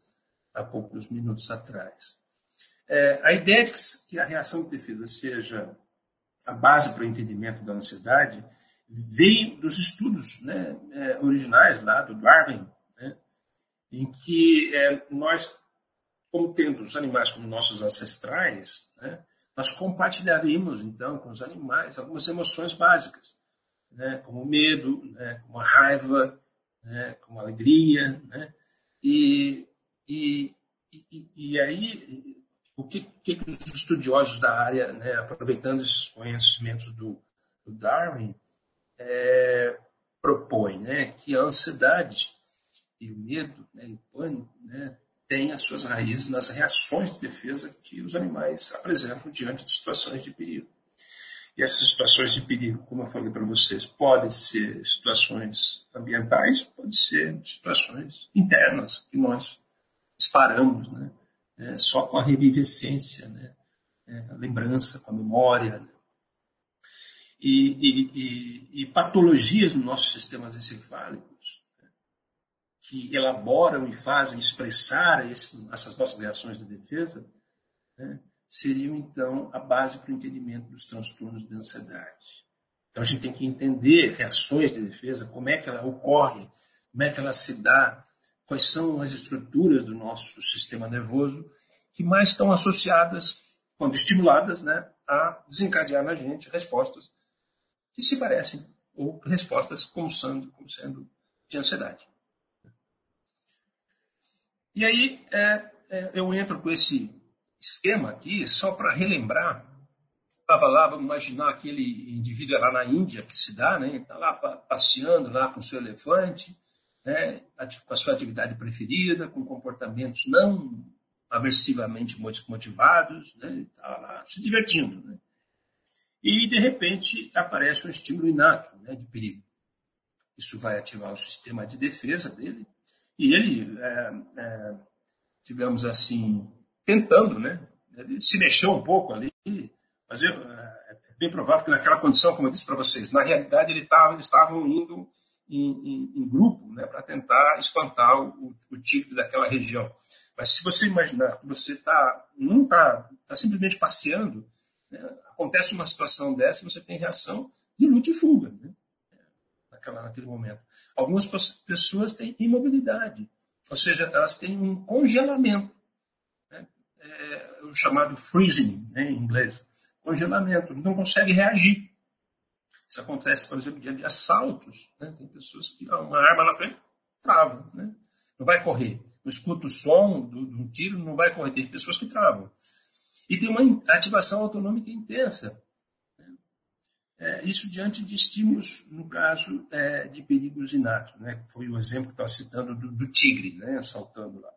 há poucos minutos atrás. É, a ideia de que a reação de defesa seja a base para o entendimento da ansiedade veio dos estudos né, é, originais lá do Darwin, em que é, nós, como tendo os animais como nossos ancestrais, né, nós compartilharíamos, então, com os animais algumas emoções básicas, né, como medo, né, como a raiva, né, como alegria. Né, e, e, e, aí, o que, que, os estudiosos da área, né, aproveitando esses conhecimentos do, do Darwin, é, propõem né, que a ansiedade e o medo né, e o pânico né, têm as suas raízes nas reações de defesa que os animais apresentam diante de situações de perigo. E essas situações de perigo, como eu falei para vocês, podem ser situações ambientais, podem ser situações internas que nós disparamos, né? É, só com a revivescência, né? É, a lembrança, com a memória. Né? E, e, e, e, patologias nos nossos sistemas encefálicos que elaboram e fazem expressar esse, essas nossas reações de defesa, né, seriam então a base para o entendimento dos transtornos de ansiedade. Então a gente tem que entender reações de defesa, como é que ela ocorre, como é que ela se dá, quais são as estruturas do nosso sistema nervoso que mais estão associadas, quando estimuladas, né, a desencadear na gente respostas que se parecem, ou respostas como sendo, como sendo de ansiedade. E aí é, é, eu entro com esse esquema aqui só para relembrar. Estava lá, vamos imaginar aquele indivíduo lá na Índia que se dá, né? Está lá passeando lá com seu elefante, né? com a sua atividade preferida, com comportamentos não aversivamente motivados, né? Está lá se divertindo, né? E de repente aparece um estímulo inato, né? De perigo. Isso vai ativar o sistema de defesa dele e ele, é, é, digamos assim, tentando, né? Ele se mexeu um pouco ali, mas eu, é, é bem provável que naquela condição, como eu disse para vocês, na realidade ele tava, eles estavam indo em, em, em, grupo né, para tentar espantar o, o tigre daquela região. Mas se você imaginar que você tá, não está tá simplesmente passeando, né, acontece uma situação dessa, você tem reação de luta e fuga, né? Naquela, naquele momento. Algumas pessoas têm imobilidade, ou seja, elas têm um congelamento, né? é, o chamado freezing, né, em inglês, congelamento, não consegue reagir. Isso acontece, por exemplo, dia de assaltos, né? tem pessoas que uma arma na frente travam, né? não vai correr. Não escuta o som do, do tiro, não vai correr. Tem pessoas que travam. E tem uma ativação autonômica intensa. É, isso diante de estímulos, no caso é, de perigos inatos. Né? Foi o exemplo que estava citando do, do tigre, né? saltando lá.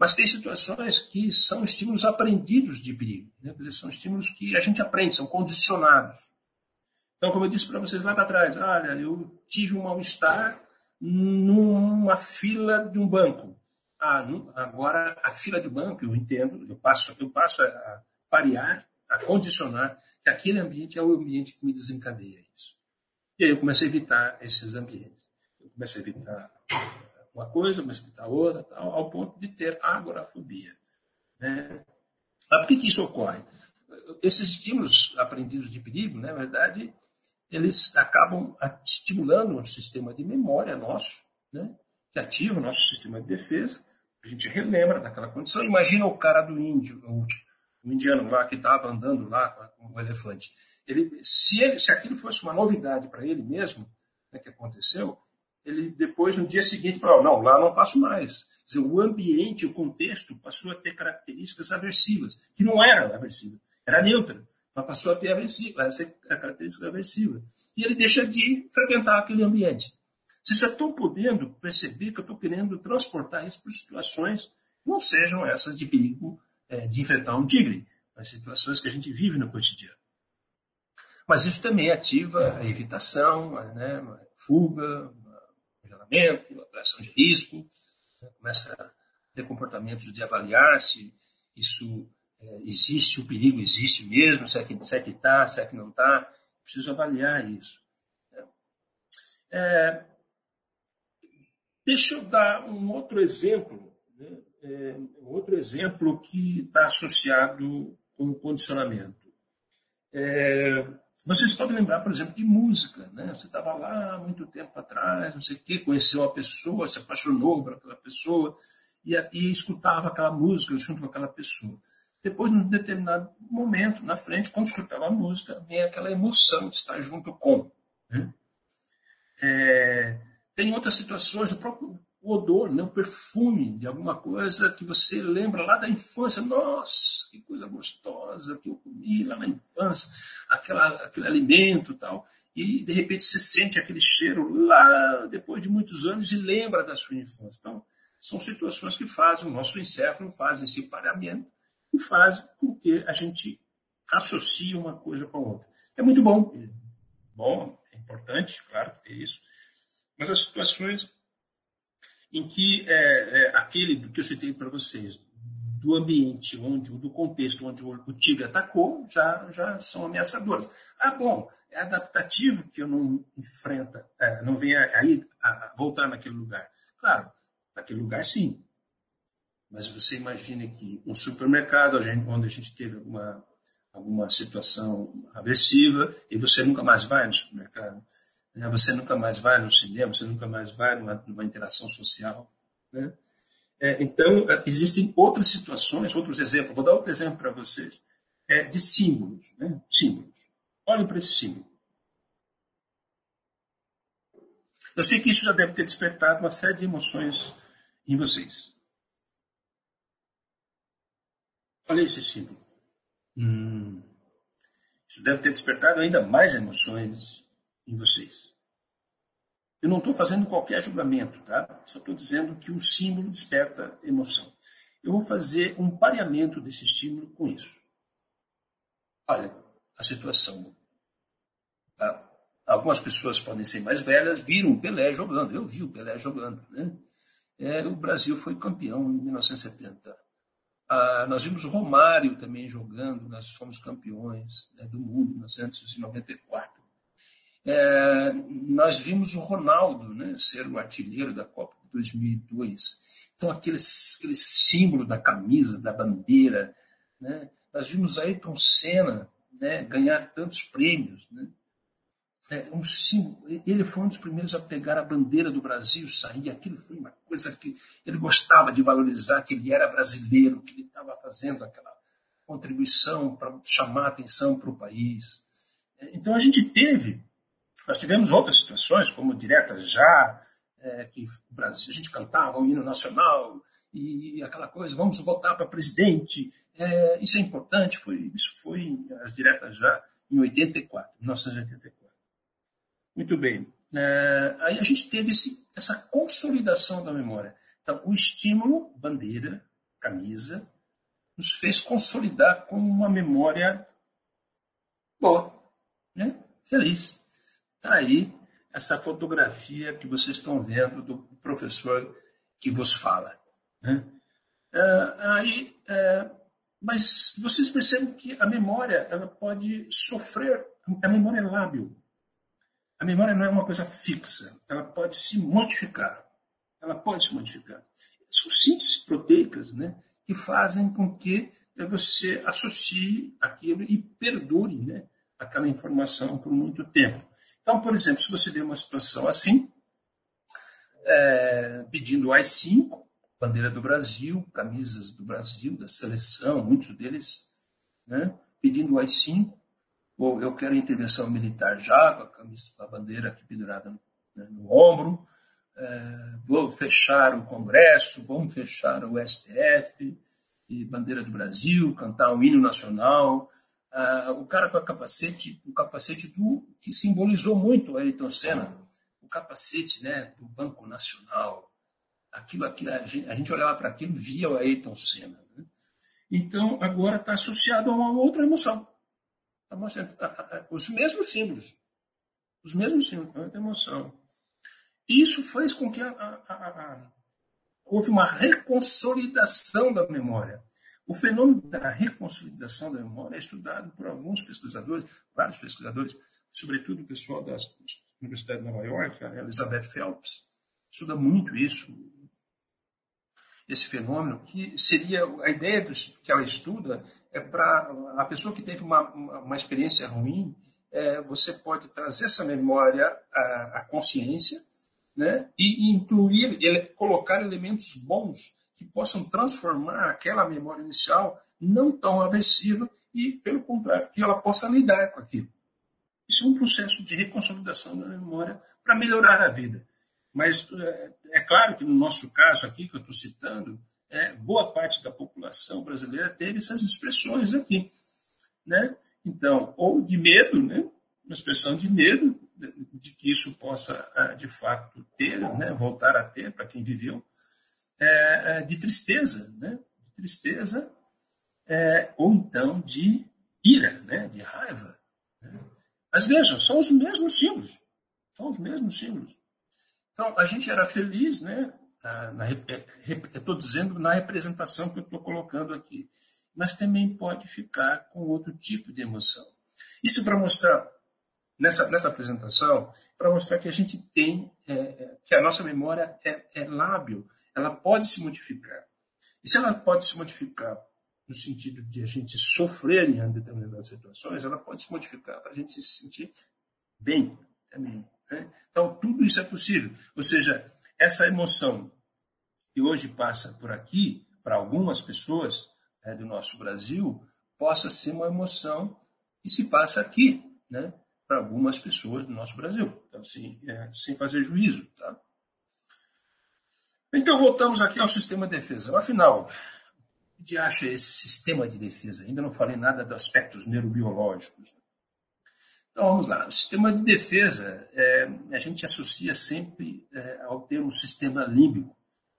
Mas tem situações que são estímulos aprendidos de perigo. Né? Dizer, são estímulos que a gente aprende, são condicionados. Então, como eu disse para vocês lá para trás, olha, eu tive um mal-estar numa fila de um banco. Ah, agora a fila de banco, eu entendo, eu passo, eu passo a parear, a condicionar que aquele ambiente é o ambiente que me desencadeia isso. E aí eu começo a evitar esses ambientes. Eu começo a evitar uma coisa, começo a evitar outra, tal, ao ponto de ter agorafobia. Né? Por que, que isso ocorre? Esses estímulos aprendidos de perigo, né, na verdade, eles acabam estimulando um sistema de memória nosso, né, que ativa o nosso sistema de defesa. A gente relembra daquela condição. Imagina o cara do índio, o, o indiano lá que estava andando lá com o elefante. Ele, se, ele, se aquilo fosse uma novidade para ele mesmo, né, que aconteceu, ele depois, no dia seguinte, falou: não, lá não passo mais. Dizer, o ambiente, o contexto passou a ter características aversivas, que não era aversiva, era neutra mas passou a ter aversiva, é a característica aversiva. E ele deixa de frequentar aquele ambiente. Vocês já estão podendo perceber que eu estou querendo transportar isso para situações que não sejam essas de perigo é, de enfrentar um tigre, mas situações que a gente vive no cotidiano. Mas isso também ativa a evitação, né, fuga, congelamento, a avaliação de risco, né, começa a ter comportamentos de avaliar se isso é, existe o perigo, existe mesmo, se é que está, se é que não está, preciso avaliar isso. É, deixa eu dar um outro exemplo, né? é, um outro exemplo que está associado com o condicionamento. É, vocês podem lembrar, por exemplo, de música. Né? Você estava lá muito tempo atrás, não sei o quê, conheceu uma pessoa, se apaixonou por aquela pessoa e, e escutava aquela música junto com aquela pessoa. Depois, num determinado momento, na frente, quando escutava a música, vem aquela emoção de estar junto com. Né? É, tem outras situações, o próprio odor, né? o perfume de alguma coisa que você lembra lá da infância. Nossa, que coisa gostosa que eu comi lá na infância, aquela, aquele alimento tal. E, de repente, você sente aquele cheiro lá depois de muitos anos e lembra da sua infância. Então, são situações que fazem, o nosso encéfalo faz esse pareamento e faz com que a gente associe uma coisa com a outra. É muito bom, bom, é importante, claro, ter isso, mas as situações em que é, é, aquele que eu citei para vocês, do ambiente, onde, do contexto onde o tigre atacou, já, já são ameaçadoras. Ah, bom, é adaptativo que eu não enfrenta, é, não venha aí a voltar naquele lugar. Claro, naquele lugar sim, mas você imagina que um supermercado, onde a gente teve alguma, alguma situação aversiva, e você nunca mais vai no supermercado, né? você nunca mais vai no cinema, você nunca mais vai numa, numa interação social. Né? É, então, é, existem outras situações, outros exemplos. Vou dar outro exemplo para vocês, é, de símbolos. Né? Símbolos. Olhem para esse símbolo. Eu sei que isso já deve ter despertado uma série de emoções em vocês. Olha esse símbolo. Hum, isso deve ter despertado ainda mais emoções em vocês. Eu não estou fazendo qualquer julgamento, tá? Só estou dizendo que o símbolo desperta emoção. Eu vou fazer um pareamento desse estímulo com isso. Olha, a situação. Ah, algumas pessoas podem ser mais velhas, viram o Pelé jogando. Eu vi o Pelé jogando, né? É, o Brasil foi campeão em 1970. Ah, nós vimos o Romário também jogando, nós fomos campeões né, do mundo em 1994. É, nós vimos o Ronaldo né, ser o artilheiro da Copa de 2002. Então, aquele, aquele símbolo da camisa, da bandeira. Né? Nós vimos Ayrton Senna né, ganhar tantos prêmios. Né? É, um ele foi um dos primeiros a pegar a bandeira do Brasil, sair. Aquilo foi uma coisa que ele gostava de valorizar, que ele era brasileiro, que ele estava fazendo aquela contribuição para chamar atenção para o país. É, então a gente teve, nós tivemos outras situações, como diretas já, é, que o Brasil, a gente cantava o hino nacional e aquela coisa, vamos votar para presidente. É, isso é importante, foi, isso foi as diretas já em 84, 1984. Muito bem. É, aí a gente teve esse, essa consolidação da memória. Então, o estímulo, bandeira, camisa, nos fez consolidar com uma memória boa, né? feliz. Está aí essa fotografia que vocês estão vendo do professor que vos fala. Né? É, aí, é, mas vocês percebem que a memória ela pode sofrer, a memória é lábil. A memória não é uma coisa fixa, ela pode se modificar. Ela pode se modificar. São sínteses proteicas né, que fazem com que você associe aquilo e perdure né, aquela informação por muito tempo. Então, por exemplo, se você vê uma situação assim, é, pedindo AI-5, bandeira do Brasil, camisas do Brasil, da seleção, muitos deles, né, pedindo AI-5, ou eu quero intervenção militar já, com a camisa, a bandeira aqui pendurada no, né, no ombro, é, vou fechar o Congresso, vamos fechar o STF, e bandeira do Brasil, cantar o hino nacional. Ah, o cara com o capacete, o capacete do, que simbolizou muito a Ayrton Senna, o capacete né, do Banco Nacional. Aquilo, aquilo, a, gente, a gente olhava para aquilo via o Ayrton Senna. Né? Então, agora está associado a uma outra emoção. Os mesmos símbolos. Os mesmos símbolos, muita emoção. Isso fez com que a, a, a, houve uma reconsolidação da memória. O fenômeno da reconsolidação da memória é estudado por alguns pesquisadores, vários pesquisadores, sobretudo o pessoal da Universidade de Nova York, a Elizabeth Phelps, estuda muito isso, esse fenômeno, que seria a ideia dos, que ela estuda é para a pessoa que teve uma, uma, experiência ruim, é, você pode trazer essa memória à, à consciência né, e incluir, ele, colocar elementos bons que possam transformar aquela memória inicial não tão aversiva e, pelo contrário, que ela possa lidar com aquilo. Isso é um processo de reconsolidação da memória para melhorar a vida. Mas é, é, claro que no nosso caso aqui, que eu estou citando, é, boa parte da população brasileira teve essas expressões aqui. Né? Então, ou de medo, né? uma expressão de medo de, que isso possa, ah, de fato, ter, né? voltar a ter para quem viveu, é, é, de tristeza, né? de tristeza, é, ou então de ira, né? de raiva. Né? Mas vejam, são os mesmos símbolos. São os mesmos símbolos. Então, a gente era feliz, né? estou dizendo na representação que eu estou colocando aqui, mas também pode ficar com outro tipo de emoção. Isso para mostrar, nessa, nessa apresentação, para mostrar que a gente tem, é, é, que a nossa memória é, é lábil, ela pode se modificar. E se ela pode se modificar no sentido de a gente sofrer em determinadas situações, ela pode se modificar para a gente se sentir bem também. Né? Então, tudo isso é possível. Ou seja, essa emoção que hoje passa por aqui, para algumas pessoas é, do nosso Brasil, possa ser uma emoção que se passa aqui, né? para algumas pessoas do nosso Brasil. Então, assim, é, sem fazer juízo. Tá? Então, voltamos aqui ao sistema de defesa. Afinal, que acha esse sistema de defesa? Ainda não falei nada dos aspectos neurobiológicos. Então, vamos lá. O sistema de defesa, é, a gente associa sempre é, ao termo sistema límbico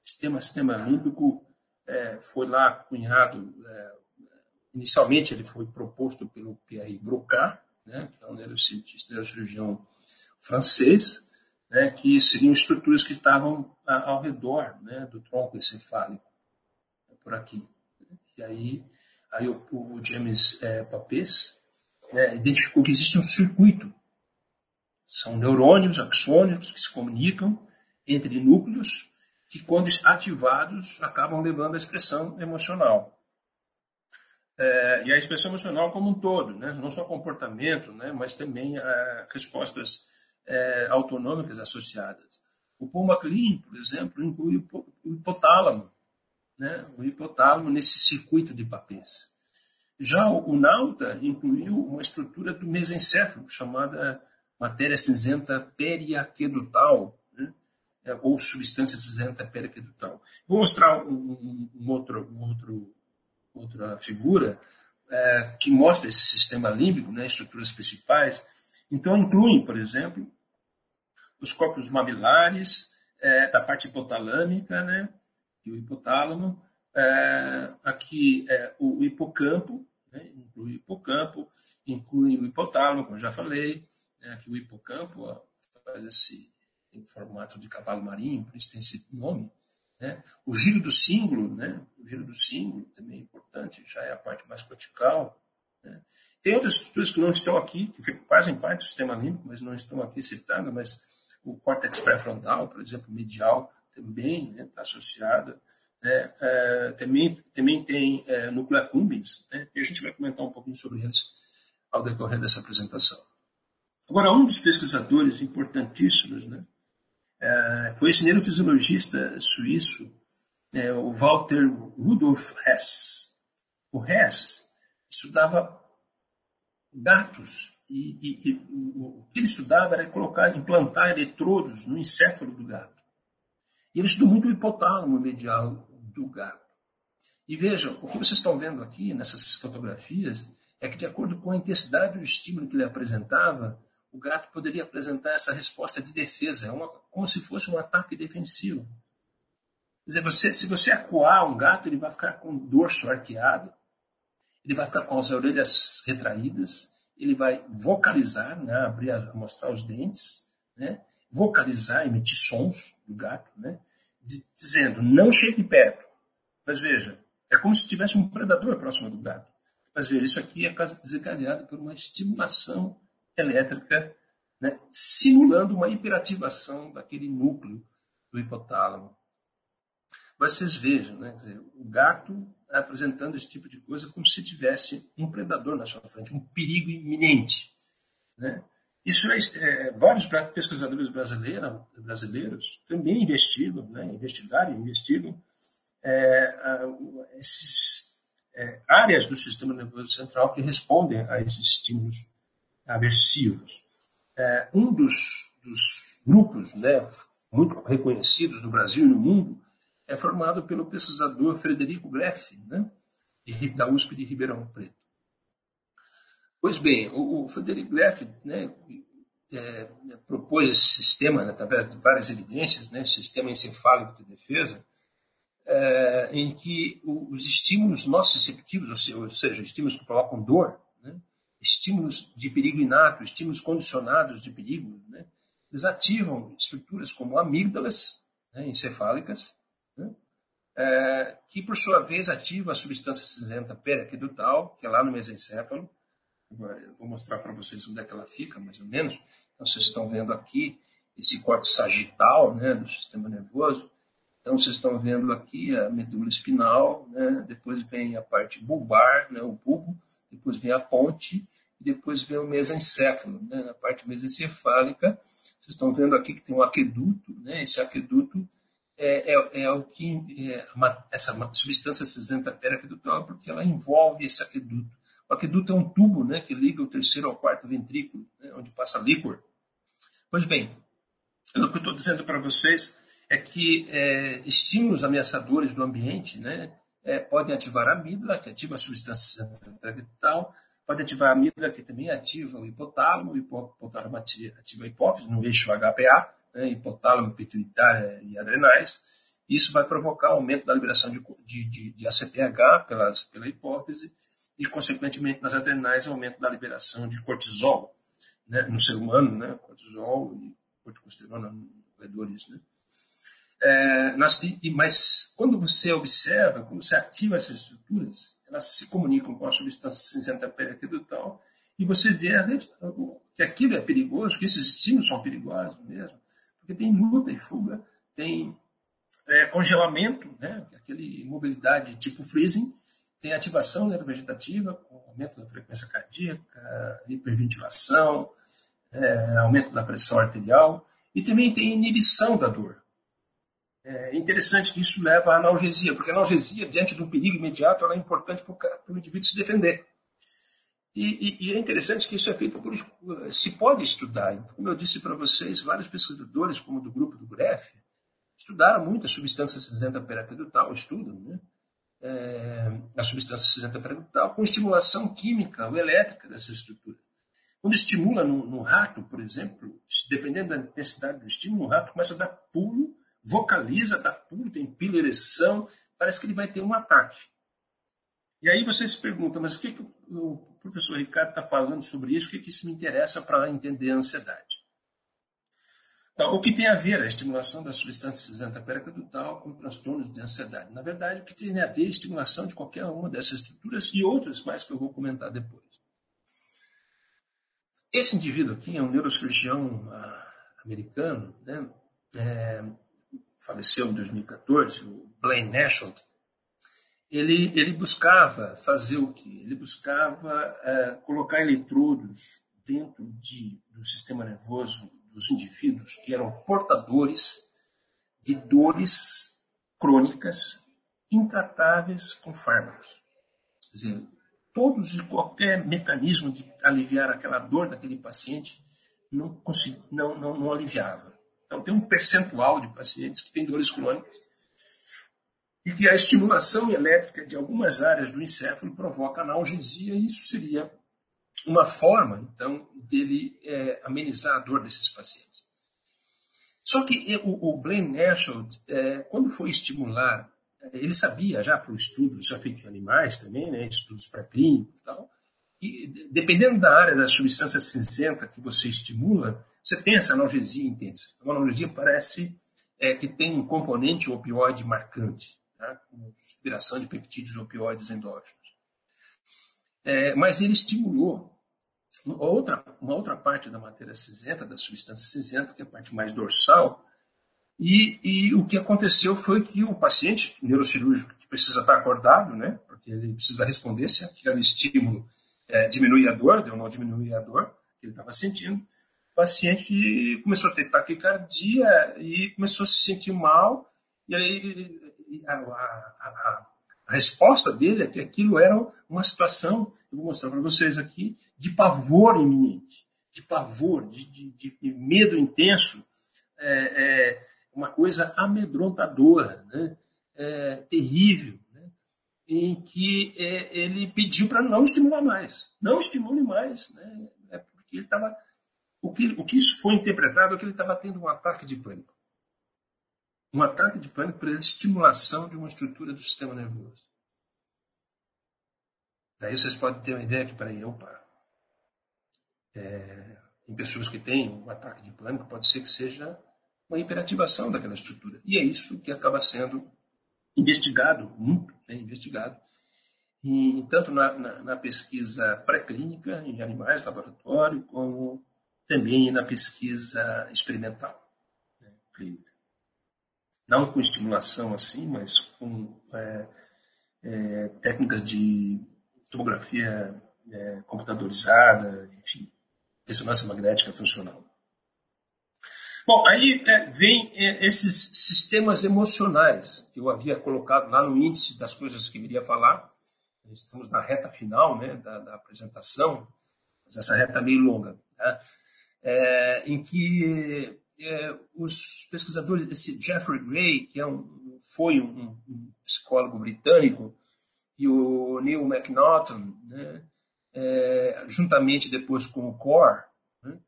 sistema, sistema límbico é, foi lá cunhado, é, inicialmente ele foi proposto pelo Pierre Brocard, né, que é um neurocientista, neurocirurgião francês, né, que seriam estruturas que estavam ao redor né, do tronco encefálico, por aqui. E aí, aí o, o James é, Papes né, identificou que existe um circuito. São neurônios, axônicos que se comunicam entre núcleos que, quando ativados, acabam levando à expressão emocional. é, e a expressão emocional como um todo, né? não só comportamento, né? mas também é, respostas é, autonômicas associadas. O Paul MacLean, por exemplo, inclui o hipotálamo, né? o hipotálamo nesse circuito de Papens. Já o, Nauta incluiu uma estrutura do mesencéfalo, chamada matéria cinzenta periaquedutal, né? É, ou substância cinzenta periaquedutal. Vou mostrar um, um, um outro, um outro outra figura, é, que mostra esse sistema límbico, né, estruturas principais. Então, incluem, por exemplo, os corpos mamilares, é, da parte hipotalâmica, né, e o hipotálamo, é, aqui é, o hipocampo, né, inclui o hipocampo, inclui o hipotálamo, como eu já falei, né, aqui o hipocampo ó, faz esse em formato de cavalo marinho, por isso tem esse nome, né? O giro do símbolo, né? o giro do símbolo também é importante, já é a parte mais cortical. Né? Tem outras estruturas que não estão aqui, que fazem parte do sistema límbico, mas não estão aqui citadas, mas o córtex pré-frontal, por exemplo, medial, também está né? Tá associado. Né? É, também, também tem é, núcleo accumbens, né? e a gente vai comentar um pouquinho sobre eles ao decorrer dessa apresentação. Agora, um dos pesquisadores importantíssimos, né? É, foi esse neurofisiologista suíço, é, o Walter Rudolf Hess. O Hess estudava gatos e, e, e, o que ele estudava era colocar, implantar eletrodos no encéfalo do gato. E ele estudou muito o hipotálamo medial do gato. E vejam, o que vocês estão vendo aqui nessas fotografias é que, de acordo com a intensidade do estímulo que ele apresentava, o gato poderia apresentar essa resposta de defesa, uma, como se fosse um ataque defensivo. Quer dizer, você, se você acuar um gato, ele vai ficar com o dorso arqueado, ele vai ficar com as orelhas retraídas, ele vai vocalizar, né, abrir, mostrar os dentes, né, vocalizar, emitir sons do gato, né, dizendo, não chegue perto. Mas veja, é como se tivesse um predador próximo do gato. Mas veja, isso aqui é desencadeado por uma estimulação elétrica, né, simulando uma hiperativação daquele núcleo do hipotálamo. Mas vocês vejam, né, dizer, o gato apresentando esse tipo de coisa como se tivesse um predador na sua frente, um perigo iminente. Né? Isso é, é, vários pesquisadores brasileiros, também investigam, né, investigaram e investigam é, esses é, áreas do sistema nervoso central que respondem a esses estímulos aversivos. É, um dos, dos grupos né, muito reconhecidos no Brasil e no mundo é formado pelo pesquisador Frederico Greff, né, da USP de Ribeirão Preto. Pois bem, o, o Frederico Greff né, é, propôs esse sistema, né, através de várias evidências, né, sistema encefálico de defesa, é, em que os estímulos receptivos, ou seja, estímulos que provocam dor, né, estímulos de perigo inato, estímulos condicionados de perigo, né? eles ativam estruturas como amígdalas né, encefálicas, né? é, que por sua vez ativam a substância cinzenta periaquedutal, que é lá no mesencéfalo. Vou mostrar para vocês onde é que ela fica, mais ou menos. Então, vocês estão vendo aqui esse corte sagital né, do sistema nervoso. Então, vocês estão vendo aqui a medula espinal, né? depois vem a parte bulbar, né, o bulbo, depois vem a ponte e depois vem o mesencéfalo, né? na parte mesencefálica. Vocês estão vendo aqui que tem um aqueduto, né? esse aqueduto é, é, é o que é uma, essa substância cinzenta periaquedutal, porque ela envolve esse aqueduto. O aqueduto é um tubo né, que liga o terceiro ao quarto ventrículo, né, onde passa líquor. Pois bem, o que eu estou dizendo para vocês é que é, estímulos ameaçadores do ambiente né, é, podem ativar a amígdala, que ativa a substância tal, pode ativar a amígdala, que também ativa o hipotálamo, o hipotálamo ativa a hipófise no eixo HPA, né, hipotálamo, pituitária e adrenais. Isso vai provocar aumento da liberação de, de, de, de ACTH pelas, pela hipófise e, consequentemente, nas adrenais, aumento da liberação de cortisol né, no ser humano, né, cortisol e corticosterona nos roedores, né. É, nas, e, mas quando você observa, quando você ativa essas estruturas, elas se comunicam com a substância cinzenta periaquedutal e você vê a, que aquilo é perigoso, que esses estímulos são perigosos mesmo, porque tem luta e fuga, tem é, congelamento, né, aquele mobilidade tipo freezing, tem ativação neurovegetativa, com aumento da frequência cardíaca, hiperventilação, é, aumento da pressão arterial, e também tem inibição da dor. É interessante que isso leva à analgesia, porque a analgesia, diante de um perigo imediato, ela é importante para o indivíduo se defender. E, e, e, é interessante que isso é feito por. se pode estudar. Como eu disse para vocês, vários pesquisadores, como do grupo do GREF, estudaram muito a substância cinzenta perapedutal, estudam, né? É, a substância cinzenta perapedutal com estimulação química ou elétrica dessa estrutura. Quando estimula no, no, rato, por exemplo, dependendo da intensidade do estímulo, o rato começa a dar pulo, vocaliza, dá pulo, tem pila ereção, parece que ele vai ter um ataque. E aí você se pergunta, mas o que, que o professor Ricardo está falando sobre isso? O que, que isso me interessa para entender a ansiedade? Então, o que tem a ver a estimulação da substância cinzenta pericadutal com transtornos de ansiedade? Na verdade, o que tem a ver a estimulação de qualquer uma dessas estruturas e outras mais que eu vou comentar depois. Esse indivíduo aqui é um neurocirurgião ah, americano, né? É, faleceu em 2014, o Blaine Nashhold, ele, ele buscava fazer o quê? Ele buscava é, colocar eletrodos dentro de, do sistema nervoso dos indivíduos que eram portadores de dores crônicas intratáveis com fármacos. Quer dizer, todos e qualquer mecanismo de aliviar aquela dor daquele paciente não, consegui, não, não, não aliviava. Então, tem um percentual de pacientes que têm dores crônicas e que a estimulação elétrica de algumas áreas do encéfalo provoca analgesia, e isso seria uma forma, então, dele é, amenizar a dor desses pacientes. Só que o, o Blaine Nashhold, é, quando foi estimular, ele sabia já para estudos já feito em animais também, né, estudos pré-clínicos e tal, e dependendo da área da substância cinzenta que você estimula, você tem essa analgesia intensa. Uma analgesia parece é, que tem um componente opioide marcante né, com liberação de peptídeos opioides endógenos. É, mas ele estimulou outra, uma outra parte da matéria cinzenta, da substância cinzenta, que é a parte mais dorsal, e, e o que aconteceu foi que o paciente neurocirúrgico, que precisa estar acordado, né, porque ele precisa responder se aquele estímulo é, diminui a dor, ou não diminui a dor que ele estava sentindo, o paciente começou a ter taquicardia e começou a se sentir mal, e aí a, a, a, a resposta dele é que aquilo era uma situação, eu vou mostrar para vocês aqui, de pavor iminente, de pavor, de, de, de medo intenso, é, é, uma coisa amedrontadora, né? é, terrível, né? em que é, ele pediu para não estimular mais, não estimule mais, né? é porque ele estava, o que, o que isso foi interpretado é que ele estava tendo um ataque de pânico um ataque de pânico por estimulação de uma estrutura do sistema nervoso. Daí vocês podem ter uma ideia que, peraí, opa, é, em pessoas que têm um ataque de pânico, pode ser que seja uma hiperativação daquela estrutura. E é isso que acaba sendo investigado, muito né, investigado, e, tanto na, na, na pesquisa pré-clínica, em animais, laboratório, como também na pesquisa experimental, né, clínica não com estimulação assim, mas com é, é, técnicas de tomografia é, computadorizada, enfim, ressonância magnética funcional. Bom, aí é, vem é, esses sistemas emocionais que eu havia colocado lá no índice das coisas que eu iria falar. Estamos na reta final né, da, da apresentação, mas essa reta é meio longa, tá? É, em que é, os pesquisadores, esse Jeffrey Gray, que é um, foi um, um, psicólogo britânico, e o Neil McNaughton, né, é, juntamente depois com o Core, né,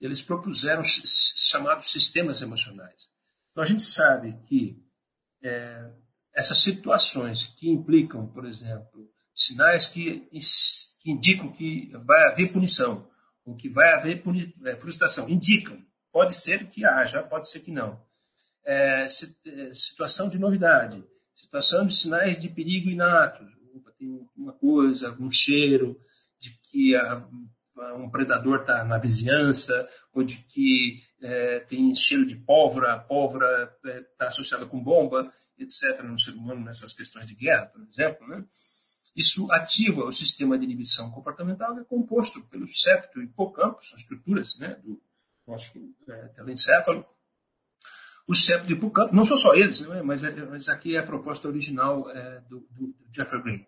eles propuseram chamados sistemas emocionais. Então a gente sabe que é, essas situações que implicam, por exemplo, sinais que, que indicam que vai haver punição, ou que vai haver é, frustração, indicam Pode ser que haja, pode ser que não. É, é, situação de novidade, situação de sinais de perigo inato. Tem uma coisa, um cheiro de que a, um predador está na vizinhança, ou de que é, tem cheiro de pólvora, pólvora está é, associada com bomba, etc., no ser humano, nessas questões de guerra, por exemplo. Né? Isso ativa o sistema de inibição comportamental, que é composto pelo septo e hipocampo, são estruturas né, do nosso é, telencéfalo. O septo e hipocampo, não são só eles, né, mas, é, mas, aqui é a proposta original é, do, do, do, Jeffrey Gray.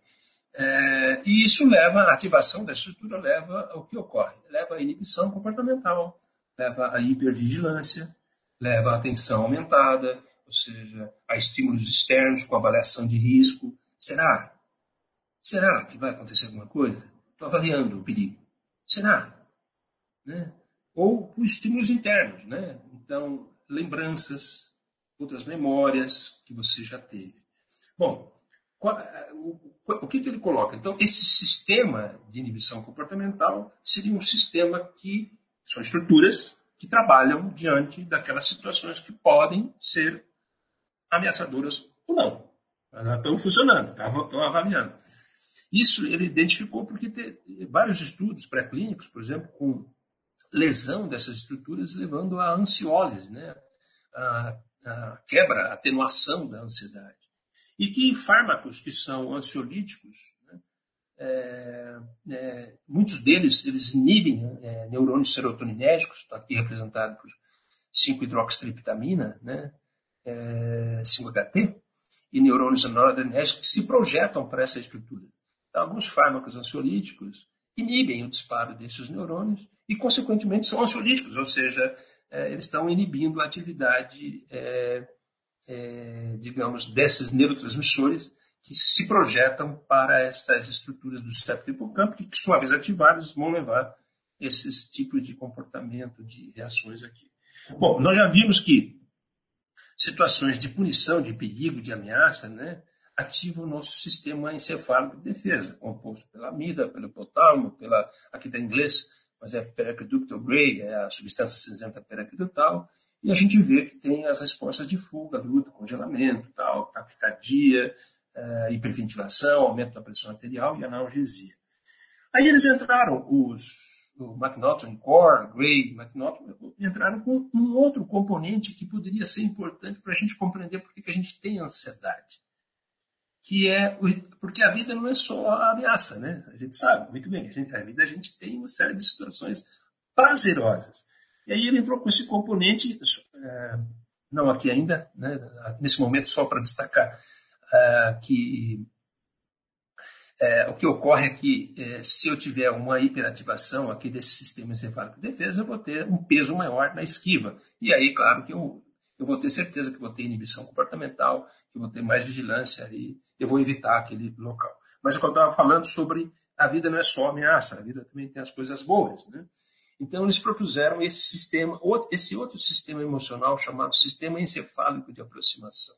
É, e isso leva, a ativação da estrutura leva ao que ocorre? Leva à inibição comportamental, leva à hipervigilância, leva à atenção aumentada, ou seja, a estímulos externos com avaliação de risco. Será? Será que vai acontecer alguma coisa? Estou avaliando o perigo. Será? Né? Ou por estímulos internos, né? Então, lembranças, outras memórias que você já teve. Bom, o, que, ele coloca? Então, esse sistema de inibição comportamental seria um sistema que são estruturas que trabalham diante daquelas situações que podem ser ameaçadoras ou não. Estão funcionando, estão avaliando. Isso ele identificou porque tem vários estudos pré-clínicos, por exemplo, com lesão dessas estruturas levando à ansiólise, né? a, a quebra, a atenuação da ansiedade. E que fármacos que são ansiolíticos, né? é, é, muitos deles eles inibem é, neurônios serotoninérgicos, está aqui representado por 5-hidroxitriptamina, né? 5-HT, é, e neurônios noradrenérgicos que se projetam para essa estrutura. Então, alguns fármacos ansiolíticos inibem o disparo desses neurônios e, consequentemente, são ansiolíticos, ou seja, é, eles estão inibindo a atividade, é, é, digamos, desses neurotransmissores que se projetam para essas estruturas do septo hipocampo, que, uma vez ativadas, vão levar esses tipos de comportamento, de reações aqui. Bom, nós já vimos que situações de punição, de perigo, de ameaça, né, ativam o nosso sistema encefálico de defesa, composto pela amida, pelo hipotálamo, pela, aqui está em inglês, mas é periaqueducto gray, é a substância cinzenta periaquedutal, e a gente vê que tem as respostas de fuga, luta, congelamento, tal, taquicardia, é, hiperventilação, aumento da pressão arterial e analgesia. Aí eles entraram, os o McNaughton Core, Gray, McNaughton, entraram com um outro componente que poderia ser importante para a gente compreender por que a gente tem ansiedade. Que é porque a vida não é só a ameaça, né? A gente sabe muito bem, a, gente, a vida a gente tem uma série de situações prazerosas. E aí ele entrou com esse componente, é, não aqui ainda, né, nesse momento só para destacar, é, que é, o que ocorre é que é, se eu tiver uma hiperativação aqui desse sistema encefálico de defesa, eu vou ter um peso maior na esquiva. E aí, claro, que eu, eu vou ter certeza que vou ter inibição comportamental, que vou ter mais vigilância e eu vou evitar aquele local. Mas que eu estava falando sobre a vida não é só ameaça, a vida também tem as coisas boas, né? Então eles propuseram esse sistema, esse outro sistema emocional chamado sistema encefálico de aproximação.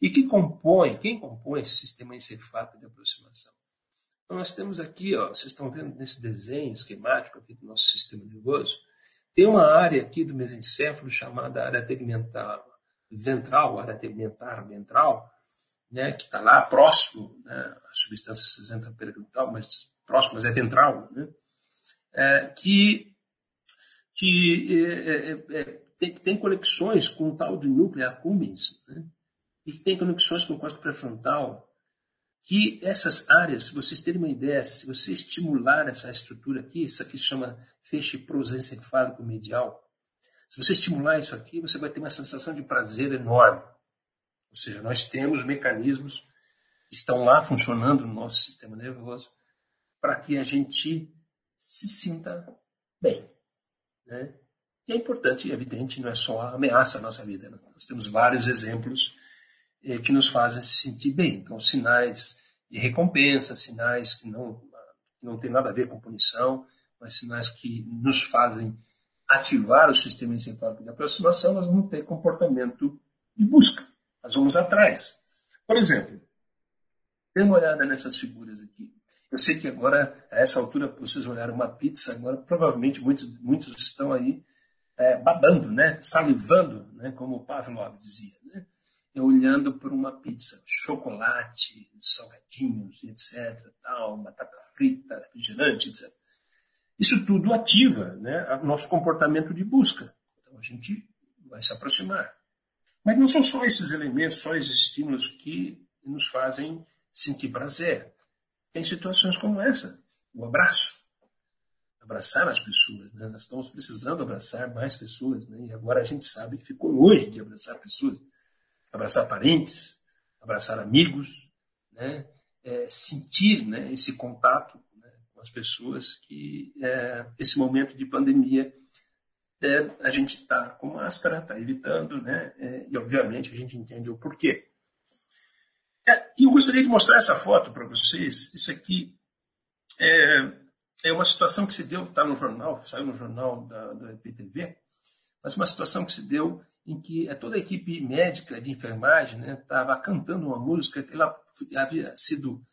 E que compõe, quem compõe esse sistema encefálico de aproximação? Então, nós temos aqui, ó, vocês estão vendo nesse desenho esquemático aqui do nosso sistema nervoso, tem uma área aqui do mesencéfalo chamada área tegmental ventral, área tegmentar ventral, né, que está lá próximo, né, a substância cinzenta periductal, mas próximo, mas é ventral, né, é, que, que é, é, é, tem, tem conexões com o tal de núcleo accumbens, né, e tem conexões com o córtex pré-frontal, que essas áreas, se vocês terem uma ideia, se você estimular essa estrutura aqui, isso aqui se chama feixe prosencefálico medial, se você estimular isso aqui, você vai ter uma sensação de prazer enorme. Ou seja, nós temos mecanismos que estão lá funcionando no nosso sistema nervoso para que a gente se sinta bem. Né? E é importante e evidente, não é só a ameaça à nossa vida. Né? Nós temos vários exemplos eh, que nos fazem se sentir bem. Então, sinais de recompensa, sinais que não, não tem nada a ver com punição, mas sinais que nos fazem ativar o sistema encefálico de aproximação, nós vamos ter comportamento de busca. Nós vamos atrás. Por exemplo, dê uma olhada nessas figuras aqui. Eu sei que agora, a essa altura, vocês olharam uma pizza, agora provavelmente muitos, muitos estão aí é, babando, né? salivando, né? como o Pavlov dizia. Né? olhando por uma pizza, chocolate, salgadinhos, etc, tal, batata frita, refrigerante, etc. Isso tudo ativa né, o nosso comportamento de busca. Então a gente vai se aproximar. Mas não são só esses elementos, só esses estímulos que nos fazem sentir prazer. tem situações como essa, o abraço. Abraçar as pessoas. Né? Nós estamos precisando abraçar mais pessoas, né? e agora a gente sabe que ficou longe de abraçar pessoas. Abraçar parentes, abraçar amigos, né? É, sentir né, esse contato né, com as pessoas que é, esse momento de pandemia é, a gente está com máscara, está evitando, né? É, e obviamente a gente entende o porquê. É, e eu gostaria de mostrar essa foto para vocês. Isso aqui é, é uma situação que se deu, está no jornal, saiu no jornal da, da EPTV, mas uma situação que se deu em que toda a equipe médica de enfermagem estava né, cantando uma música que ela havia sido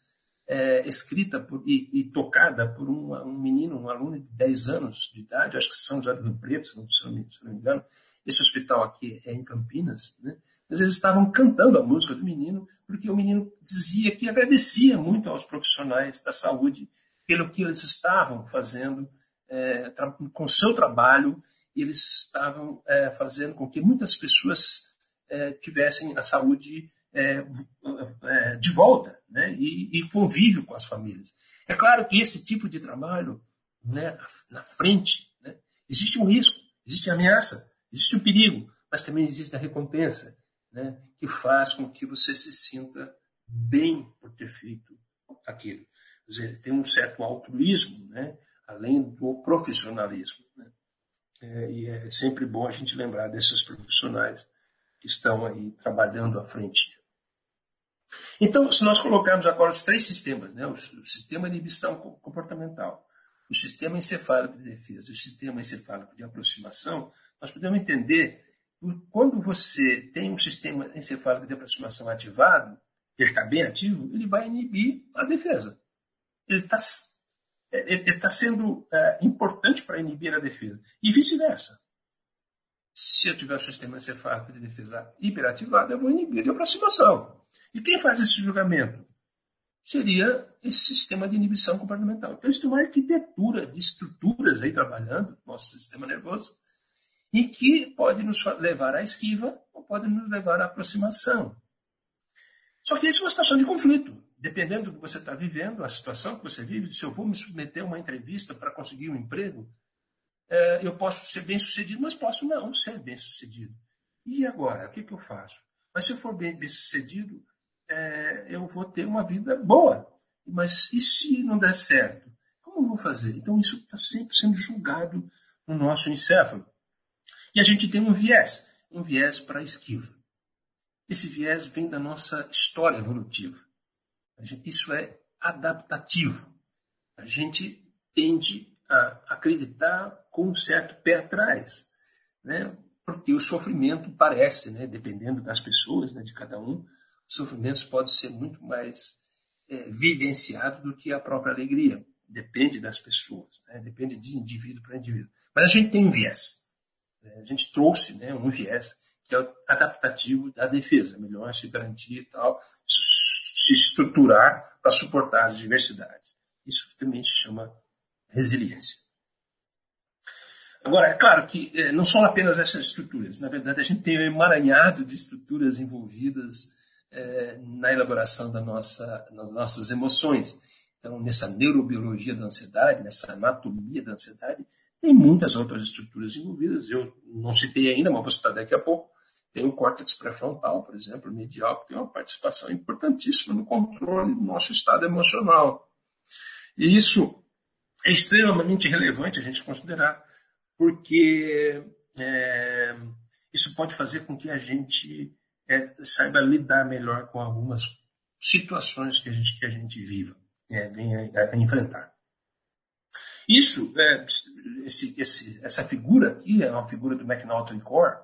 é, escrita por, e, e, tocada por um, um, menino, um aluno de 10 anos de idade, acho que São José do Preto, se não, se não, se não me engano. Esse hospital aqui é em Campinas, né? Mas eles estavam cantando a música do menino, porque o menino dizia que agradecia muito aos profissionais da saúde pelo que eles estavam fazendo é, com seu trabalho, eles estavam é, fazendo com que muitas pessoas é, tivessem a saúde é, é, de volta né? e, e convívio com as famílias. É claro que esse tipo de trabalho, né, na frente, né, existe um risco, existe ameaça, existe o perigo, mas também existe a recompensa, né, que faz com que você se sinta bem por ter feito aquilo. Quer dizer, tem um certo altruísmo, né, além do profissionalismo. Né? É, e é sempre bom a gente lembrar desses profissionais que estão aí trabalhando à frente então, se nós colocarmos agora os três sistemas, né, o, sistema de inibição comportamental, o sistema encefálico de defesa, o sistema encefálico de aproximação, nós podemos entender que quando você tem um sistema encefálico de aproximação ativado, ele está bem ativo, ele vai inibir a defesa. Ele está ele tá sendo é, importante para inibir a defesa. E vice-versa. Se eu tiver o sistema encefálico de defesa hiperativado, eu vou inibir de aproximação. E quem faz esse julgamento? Seria esse sistema de inibição comportamental. Então, isso tem uma arquitetura de estruturas aí trabalhando, nosso sistema nervoso, e que pode nos levar à esquiva ou pode nos levar à aproximação. Só que isso é uma situação de conflito. Dependendo do que você está vivendo, a situação que você vive, se eu vou me submeter a uma entrevista para conseguir um emprego, é, eu posso ser bem sucedido, mas posso não ser bem sucedido. E agora, o que, que eu faço? Mas se eu for bem, bem sucedido, é, eu vou ter uma vida boa. Mas e se não der certo? Como eu vou fazer? Então isso está sempre sendo julgado no nosso encéfalo. E a gente tem um viés, um viés para a esquiva. Esse viés vem da nossa história evolutiva. Isso é adaptativo. A gente tende a acreditar com um certo pé atrás, né? porque o sofrimento parece, né, dependendo das pessoas, né, de cada um, sofrimentos podem ser muito mais é, do que a própria alegria. Depende das pessoas, né? depende de indivíduo para indivíduo. Mas a gente tem um viés. Né? A gente trouxe né, um viés que é o adaptativo da defesa, melhor se garantir e tal, se estruturar para suportar as diversidades. Isso também se chama resiliência. Agora, é claro que é, não são apenas essas estruturas. Na verdade, a gente tem um emaranhado de estruturas envolvidas é, na elaboração da nossa, das nossas emoções. Então, nessa neurobiologia da ansiedade, nessa anatomia da ansiedade, tem muitas outras estruturas envolvidas. Eu não citei ainda, mas vou citar daqui a pouco. Tem o córtex pré-frontal, por exemplo, medial, que tem uma participação importantíssima no controle do nosso estado emocional. E isso é extremamente relevante a gente considerar, porque é, isso pode fazer com que a gente é, saiba lidar melhor com algumas situações que a gente, que a gente viva, é, venha a, enfrentar. Isso, é, esse, esse, essa figura aqui é uma figura do McNaughton Core,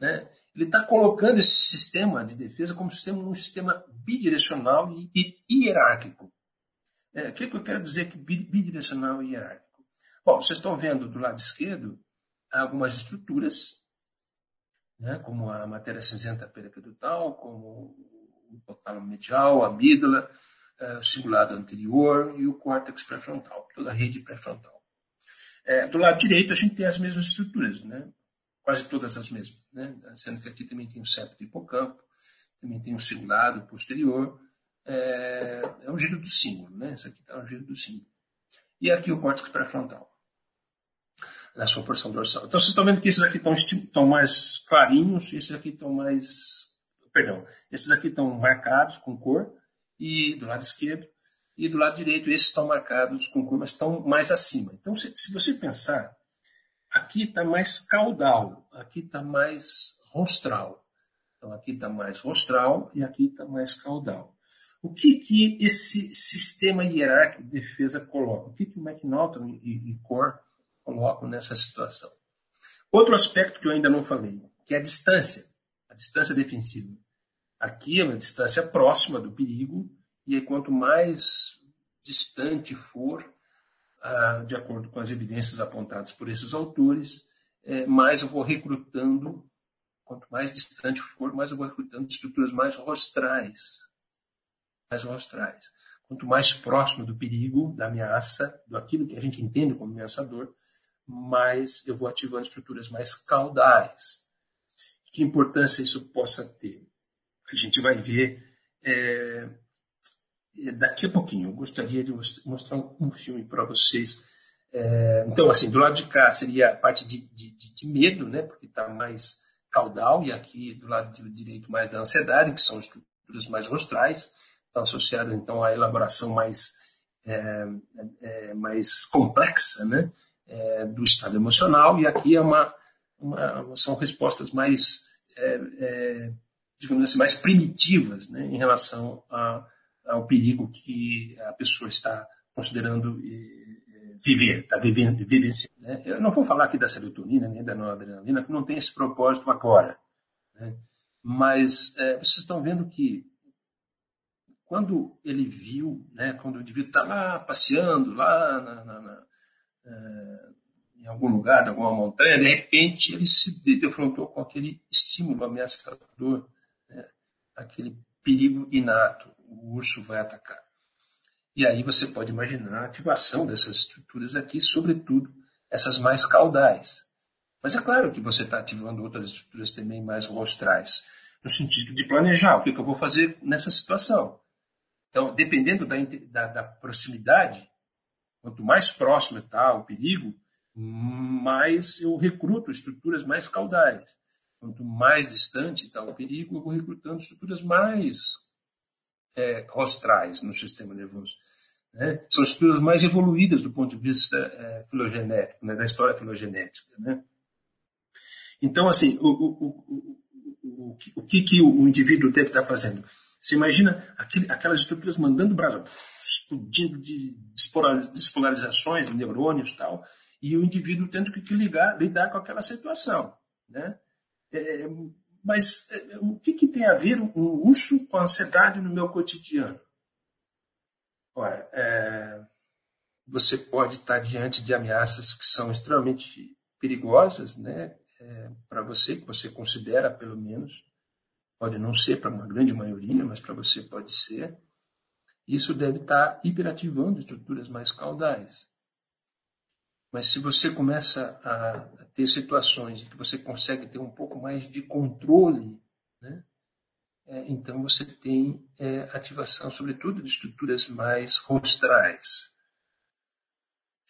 né? ele está colocando esse sistema de defesa como sistema, um sistema bidirecional e, e hierárquico. É, o que, que eu quero dizer que bidirecional e hierárquico? Bom, vocês estão vendo do lado esquerdo algumas estruturas né, como a matéria cinzenta periaquedutal, como o hipotálamo medial, a amígdala, é, o cingulado anterior e o córtex pré-frontal, toda a rede pré-frontal. É, do lado direito, a gente tem as mesmas estruturas, né? quase todas as mesmas, né? sendo que aqui também tem o septo hipocampo, também tem o cingulado posterior, é, é o giro do símbolo, né? Isso aqui está o giro do símbolo. E aqui o córtex pré-frontal, na sua porção dorsal. Então vocês estão vendo que esses aqui estão, estão mais clarinhos, esses aqui estão mais. Perdão, esses aqui estão marcados com cor, e do lado esquerdo, e do lado direito, esses estão marcados com cor, mas estão mais acima. Então, se, se você pensar, aqui está mais caudal, aqui está mais rostral. Então, aqui está mais rostral e aqui está mais caudal. O que, que esse sistema hierárquico de defesa coloca? O que, que o McNaughton e, e Core colocam nessa situação? Outro aspecto que eu ainda não falei, que é a distância, a distância defensiva. Aqui é uma distância próxima do perigo, e aí, quanto mais distante for, ah, de acordo com as evidências apontadas por esses autores, é, mais eu vou recrutando, quanto mais distante for, mais eu vou recrutando estruturas mais rostrais, mais rostrais. Quanto mais próximo do perigo, da ameaça, do aquilo que a gente entende como ameaçador, mais eu vou ativando estruturas mais caudais. Que importância isso possa ter? A gente vai ver é, daqui a pouquinho. Eu gostaria de mostrar um filme para vocês. É, então, assim, do lado de cá seria a parte de, de, de medo, né, porque está mais caudal, e aqui do lado direito mais da ansiedade, que são estruturas mais rostrais estão associadas então à elaboração mais, é, é, mais complexa né, é, do estado emocional, e aqui é uma, uma são respostas mais, é, é, digamos assim, mais primitivas né, em relação a, ao perigo que a pessoa está considerando viver, está vivendo, vivenciando. Né? Eu não vou falar aqui da serotonina nem da noradrenalina, que não tem esse propósito agora. Né? Mas é, vocês estão vendo que quando ele viu, né, quando o indivíduo está lá passeando, lá na, na, na, é, em algum lugar, em alguma montanha, de repente ele se defrontou com aquele estímulo ameaçador, né, aquele perigo inato, o urso vai atacar. E aí você pode imaginar a ativação dessas estruturas aqui, sobretudo essas mais caudais. Mas é claro que você está ativando outras estruturas também mais rostrais, no sentido de planejar o que, que eu vou fazer nessa situação. Então, dependendo da, da, da proximidade, quanto mais próximo está o perigo, mais eu recruto estruturas mais caudais. Quanto mais distante está o perigo, eu vou recrutando estruturas mais é, rostrais no sistema nervoso. Né? São estruturas mais evoluídas do ponto de vista é, filogenético, né? da história filogenética. Né? Então, assim, o, o, o, o, o que, que o indivíduo deve estar fazendo? Você imagina aquele, aquelas estruturas mandando o braço, explodindo de despolarizações, neurônios e tal, e o indivíduo tendo que ligar, lidar com aquela situação. Né? É, mas é, o que, que, tem a ver um urso com a ansiedade no meu cotidiano? Ora, é, você pode estar diante de ameaças que são extremamente perigosas né, é, para você, que você considera pelo menos, Pode não ser para uma grande maioria, mas para você pode ser. Isso deve estar hiperativando estruturas mais caudais. Mas se você começa a ter situações em que você consegue ter um pouco mais de controle, né? É, então você tem é, ativação, sobretudo, de estruturas mais rostrais.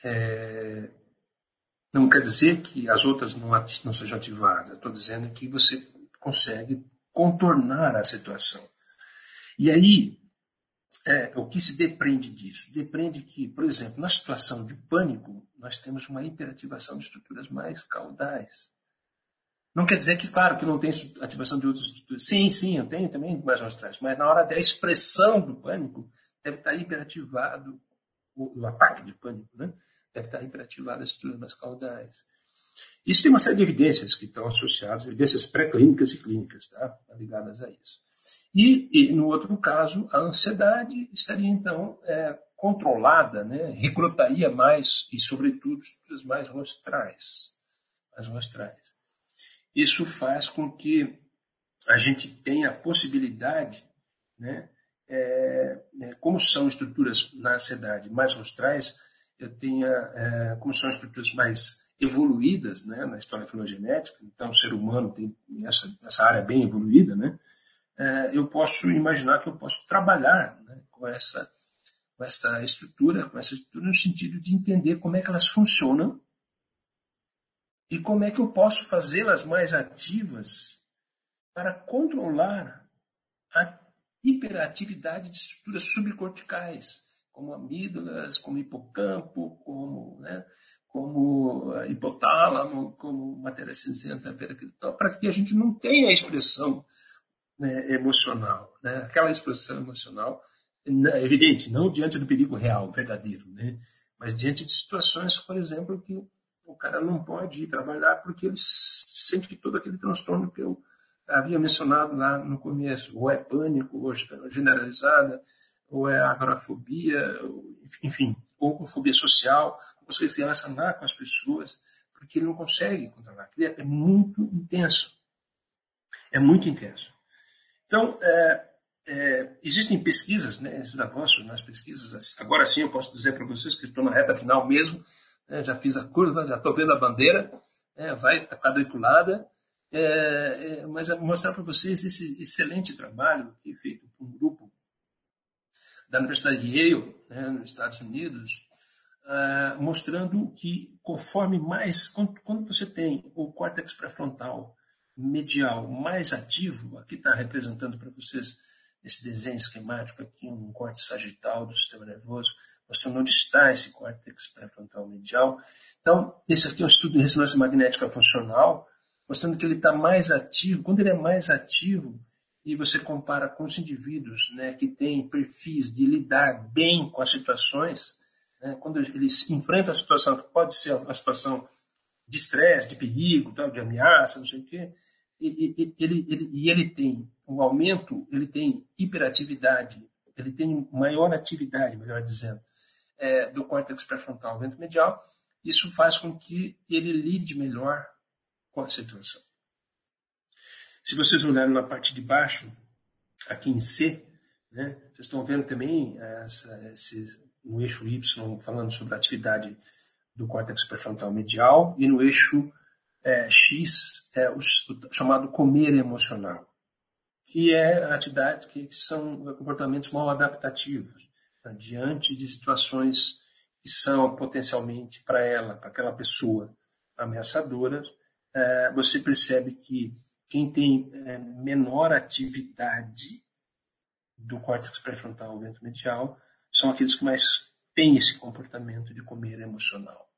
É, não quer dizer que as outras não, não sejam ativadas. Estou dizendo que você consegue contornar a situação. E aí, é, o que se depreende disso? Depreende que, por exemplo, na situação de pânico, nós temos uma hiperativação de estruturas mais caudais. Não quer dizer que, claro, que não tem ativação de outras estruturas. Sim, sim, eu tenho também mais austrais, mas na hora da expressão do pânico, deve estar hiperativado o, o ataque de pânico, né? Deve estar hiperativado as estruturas mais caudais. Isso tem uma série de evidências que estão associadas, evidências pré-clínicas e clínicas, tá? ligadas a isso. E, e, no outro caso, a ansiedade estaria, então, é, controlada, né? recrutaria mais, e, sobretudo, estruturas mais rostrais. Mais rostrais. Isso faz com que a gente tenha a possibilidade, né? É, é, como são estruturas na ansiedade mais rostrais, eu tenha, é, como são estruturas mais evoluídas né, na história filogenética, então o ser humano tem essa, essa área bem evoluída, né, é, eu posso imaginar que eu posso trabalhar né, com essa com essa estrutura, com essa estrutura no sentido de entender como é que elas funcionam e como é que eu posso fazê-las mais ativas para controlar a hiperatividade de estruturas subcorticais, como amígdalas, como hipocampo, como, né, como hipotálamo, como matéria cinzenta, para que a gente não tenha a expressão né, emocional, né, aquela expressão emocional evidente, não diante do perigo real, verdadeiro, né, mas diante de situações, por exemplo, que o cara não pode ir trabalhar porque ele sente que todo aquele transtorno que eu havia mencionado lá no começo, ou é pânico, ou é generalizada, ou é agorafobia, enfim, ou fobia social, consegue se relacionar com as pessoas, porque ele não consegue controlar. É muito intenso. É muito intenso. Então, é, é, existem pesquisas, né, esses avanços nas pesquisas. Agora sim eu posso dizer para vocês que estou na reta final mesmo, né, já fiz a curva, já estou vendo a bandeira, né, vai estar tá quadriculada, é, é, mas mostrar para vocês esse excelente trabalho que é feito por um grupo da Universidade de Yale, né, nos Estados Unidos, uh, mostrando que conforme mais, quando, quando você tem o córtex pré-frontal medial mais ativo, aqui está representando para vocês esse desenho esquemático aqui, um corte sagital do sistema nervoso, mostrando onde está esse córtex pré-frontal medial. Então, esse aqui é um estudo de ressonância magnética funcional, mostrando que ele está mais ativo. Quando ele é mais ativo, e você compara com os indivíduos né, que têm perfis de lidar bem com as situações, né, quando eles enfrentam a situação, que pode ser uma situação de estresse, de perigo, de ameaça, não sei o quê, e, e, ele, ele, e ele tem um aumento, ele tem hiperatividade, ele tem maior atividade, melhor dizendo, é, do córtex pré-frontal ventromedial, isso faz com que ele lide melhor com a situação. Se vocês olharem na parte de baixo, aqui em C, né, vocês estão vendo também essa, no eixo Y falando sobre a atividade do córtex pré-frontal medial e no eixo é, X é o, o, chamado comer emocional, que é a atividade que, são comportamentos mal adaptativos tá, diante de situações que são potencialmente para ela, para aquela pessoa ameaçadoras, é, você percebe que quem tem é, menor atividade do córtex pré-frontal ventromedial são aqueles que mais têm esse comportamento de comer emocional.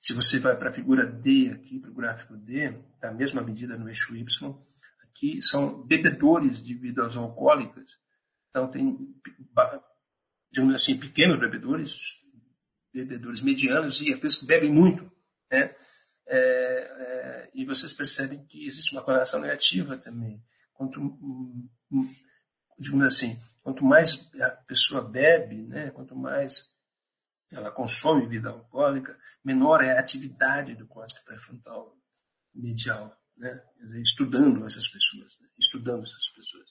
Se você vai para a figura D aqui, para o gráfico D, da mesma medida no eixo Y, aqui são bebedores de bebidas alcoólicas. Então tem, digamos assim, pequenos bebedores, bebedores medianos e aqueles que bebem muito, né? É, é, e vocês percebem que existe uma correlação negativa também. Quanto, digamos assim, quanto mais a pessoa bebe, né, quanto mais ela consome bebida alcoólica, menor é a atividade do córtex pré-frontal medial, né, estudando essas pessoas, né, estudando essas pessoas.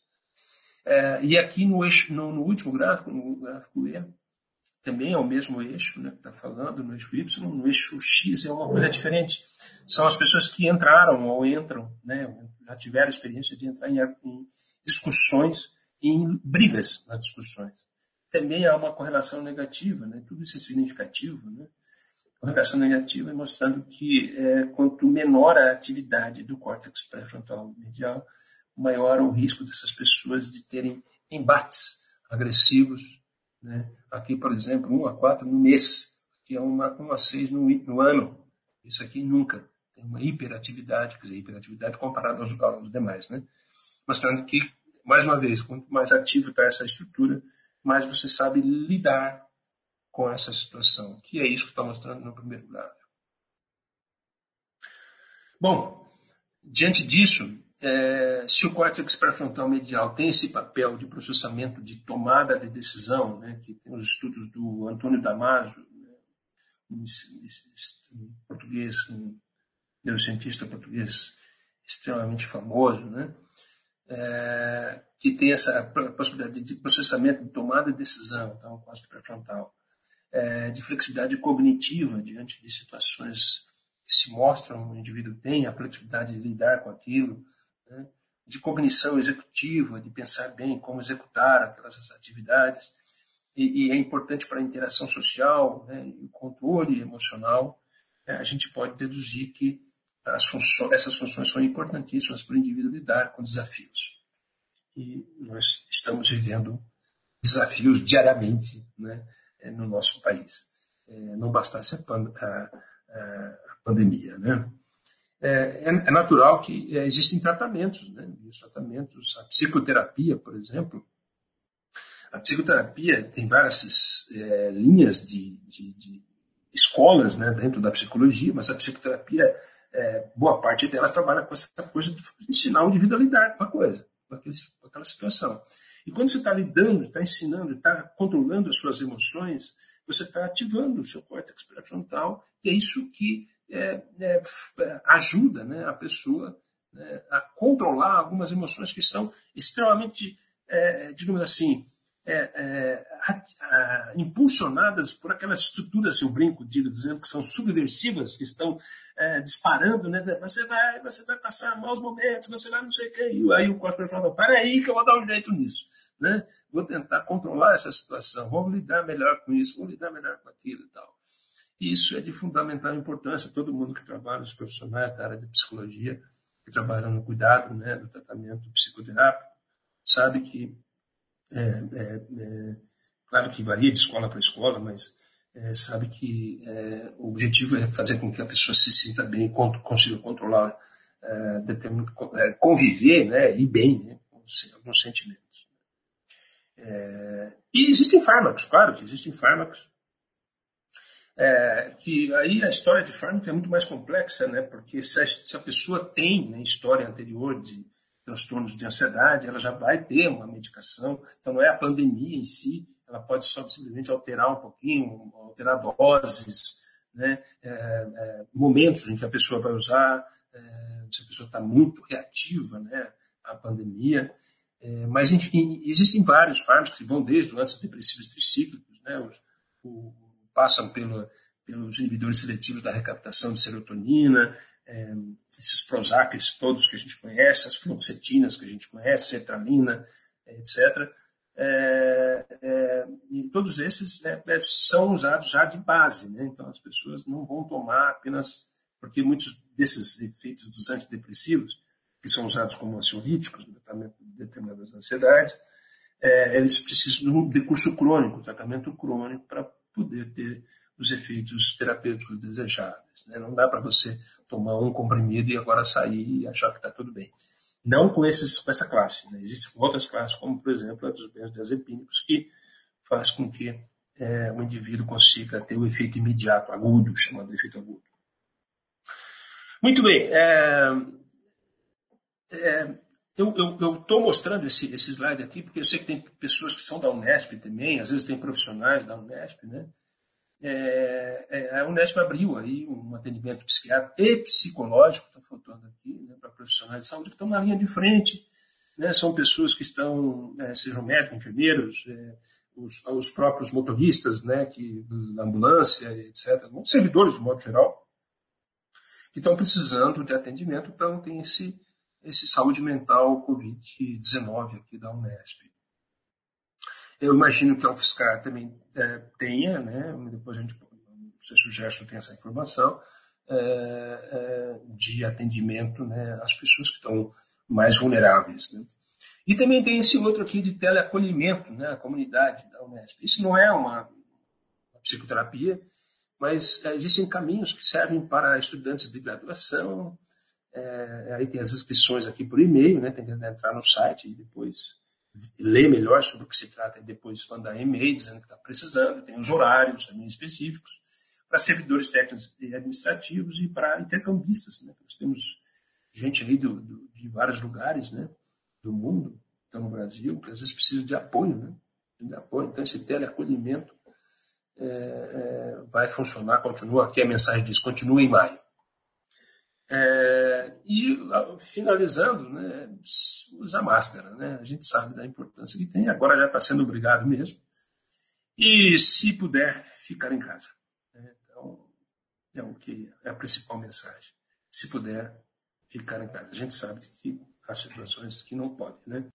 É, e aqui no, eixo, no, no último gráfico, no gráfico E, também é o mesmo eixo né, que está falando, no eixo Y, no eixo X é uma coisa diferente. São as pessoas que entraram ou entram, né, já tiveram experiência de entrar em, em discussões, em brigas nas discussões. Também há uma correlação negativa, né, tudo isso é significativo. Né? Correlação negativa mostrando que é, quanto menor a atividade do córtex pré-frontal medial, maior o risco dessas pessoas de terem embates agressivos né? Aqui, por exemplo, 1 a 4 no mês, que é uma, 1 a 6 no, no ano. Isso aqui nunca. Tem uma hiperatividade, quer dizer, hiperatividade comparada aos, aos demais. Né? Mostrando que, mais uma vez, quanto mais ativo está essa estrutura, mais você sabe lidar com essa situação, que é isso que está mostrando no primeiro gráfico. Bom, diante disso, é, se o córtex pré-frontal medial tem esse papel de processamento de tomada de decisão, né, que tem os estudos do Antônio Damasio, né, um português, um neurocientista português extremamente famoso, né, é, que tem essa possibilidade de processamento de tomada de decisão, então, córtex pré-frontal, é, de flexibilidade cognitiva diante de situações que se mostram o indivíduo tem a flexibilidade de lidar com aquilo, né? de cognição executiva, de pensar bem como executar aquelas atividades, e, e é importante para a interação social né, o controle emocional, é, a gente pode deduzir que funções, essas funções são importantíssimas para o indivíduo lidar com desafios. E nós estamos vivendo desafios diariamente né, é, no nosso país. É, não bastasse a, a, a, pandemia. Né? É, é, natural que existem tratamentos, né? os tratamentos, a psicoterapia, por exemplo, a psicoterapia tem várias é, linhas de, de, de escolas né, dentro da psicologia, mas a psicoterapia, é, boa parte delas trabalha com essa coisa de ensinar o indivíduo a lidar com a coisa, com, aquele, com aquela situação. E quando você está lidando, está ensinando, está controlando as suas emoções, você está ativando o seu córtex pré-frontal, e é isso que é, é, ajuda né, a pessoa né, a controlar algumas emoções que são extremamente, é, digamos assim, é, é, impulsionadas por aquelas estruturas, eu brinco, digo, dizendo que são subversivas, que estão é, disparando, né? Você vai, você vai passar maus momentos, você vai não sei o que. E aí o corpo fala, para aí que eu vou dar um jeito nisso. Né? Vou tentar controlar essa situação, vou lidar melhor com isso, vou lidar melhor com aquilo e tal. E isso é de fundamental importância. Todo mundo que trabalha, os profissionais da área de psicologia, que trabalham no cuidado, né, no tratamento psicoterápico, sabe que é, é, é, claro que varia de escola para escola, mas é, sabe que é, o objetivo é fazer com que a pessoa se sinta bem consiga controlar, é, conviver né, e bem né, com alguns sentimentos. e existem fármacos, claro que existem fármacos. que aí a história de fármaco é muito mais complexa, né? Porque se a, se a pessoa tem né, história anterior de transtornos de ansiedade, ela já vai ter uma medicação. Então, não é a pandemia em si, ela pode só simplesmente alterar um pouquinho, alterar doses, né? É, é, momentos em que a pessoa vai usar, é, se a pessoa está muito reativa né, à pandemia. É, mas, enfim, existem vários fármacos que vão desde os antidepressivos tricíclicos, né, os, o, passam pelo, pelos inibidores seletivos da recaptação de serotonina, é, esses Prozacs todos que a gente conhece, as fluoxetinas que a gente conhece, sertralina, etc. É, é, e todos esses né, são usados já de base, né? então as pessoas não vão tomar apenas porque muitos desses efeitos dos antidepressivos, que são usados como ansiolíticos no tratamento de determinadas ansiedades, é, eles precisam de curso crônico, tratamento crônico, para poder ter os efeitos terapêuticos desejáveis. Né? Não dá para você tomar um comprimido e agora sair e achar que está tudo bem. Não com, esses, com essa classe. Né? Existem outras classes, como, por exemplo, a dos benzodiazepínicos, que faz com que é, o indivíduo consiga ter o efeito imediato, agudo, chamado efeito agudo. Muito bem. É, é, eu estou mostrando esse, esse slide aqui porque eu sei que tem pessoas que são da Unesp também, às vezes tem profissionais da Unesp, né? É, é, a Unesp abriu aí um atendimento psiquiátrico e psicológico, está faltando aqui, né, para profissionais de saúde que estão na linha de frente. Né, são pessoas que estão, é, sejam médicos, enfermeiros, é, os, os, próprios motoristas, né, que, ambulância, etc., servidores de modo geral, que estão precisando de atendimento, então tem esse, esse saúde mental Covid-19 aqui da Unesp. Eu imagino que a UFSCar também é, tenha, né, depois a gente, se o Gerson tem essa informação, é, é, de atendimento né, às pessoas que estão mais vulneráveis. Né. E também tem esse outro aqui de teleacolhimento, né, a comunidade da Unesp. Isso não é uma, uma psicoterapia, mas é, existem caminhos que servem para estudantes de graduação. É, aí tem as inscrições aqui por e-mail, né, tem que entrar no site e depois ler melhor sobre o que se trata e depois mandar e-mail dizendo que está precisando, tem os horários também específicos, para servidores técnicos e administrativos e para intercambistas. Né? Nós temos gente aí do, do, de vários lugares né? do mundo, estão no Brasil, que às vezes precisam de apoio. Né? De apoio. Então, esse teleacolhimento é, é, vai funcionar, continua. Aqui a mensagem diz: continua em maio. É, e finalizando, né, usa máscara. Né? A gente sabe da importância que tem, agora já está sendo obrigado mesmo. E se puder, ficar em casa. Né? Então, é o que é a principal mensagem. Se puder, ficar em casa. A gente sabe que há situações que não podem, né?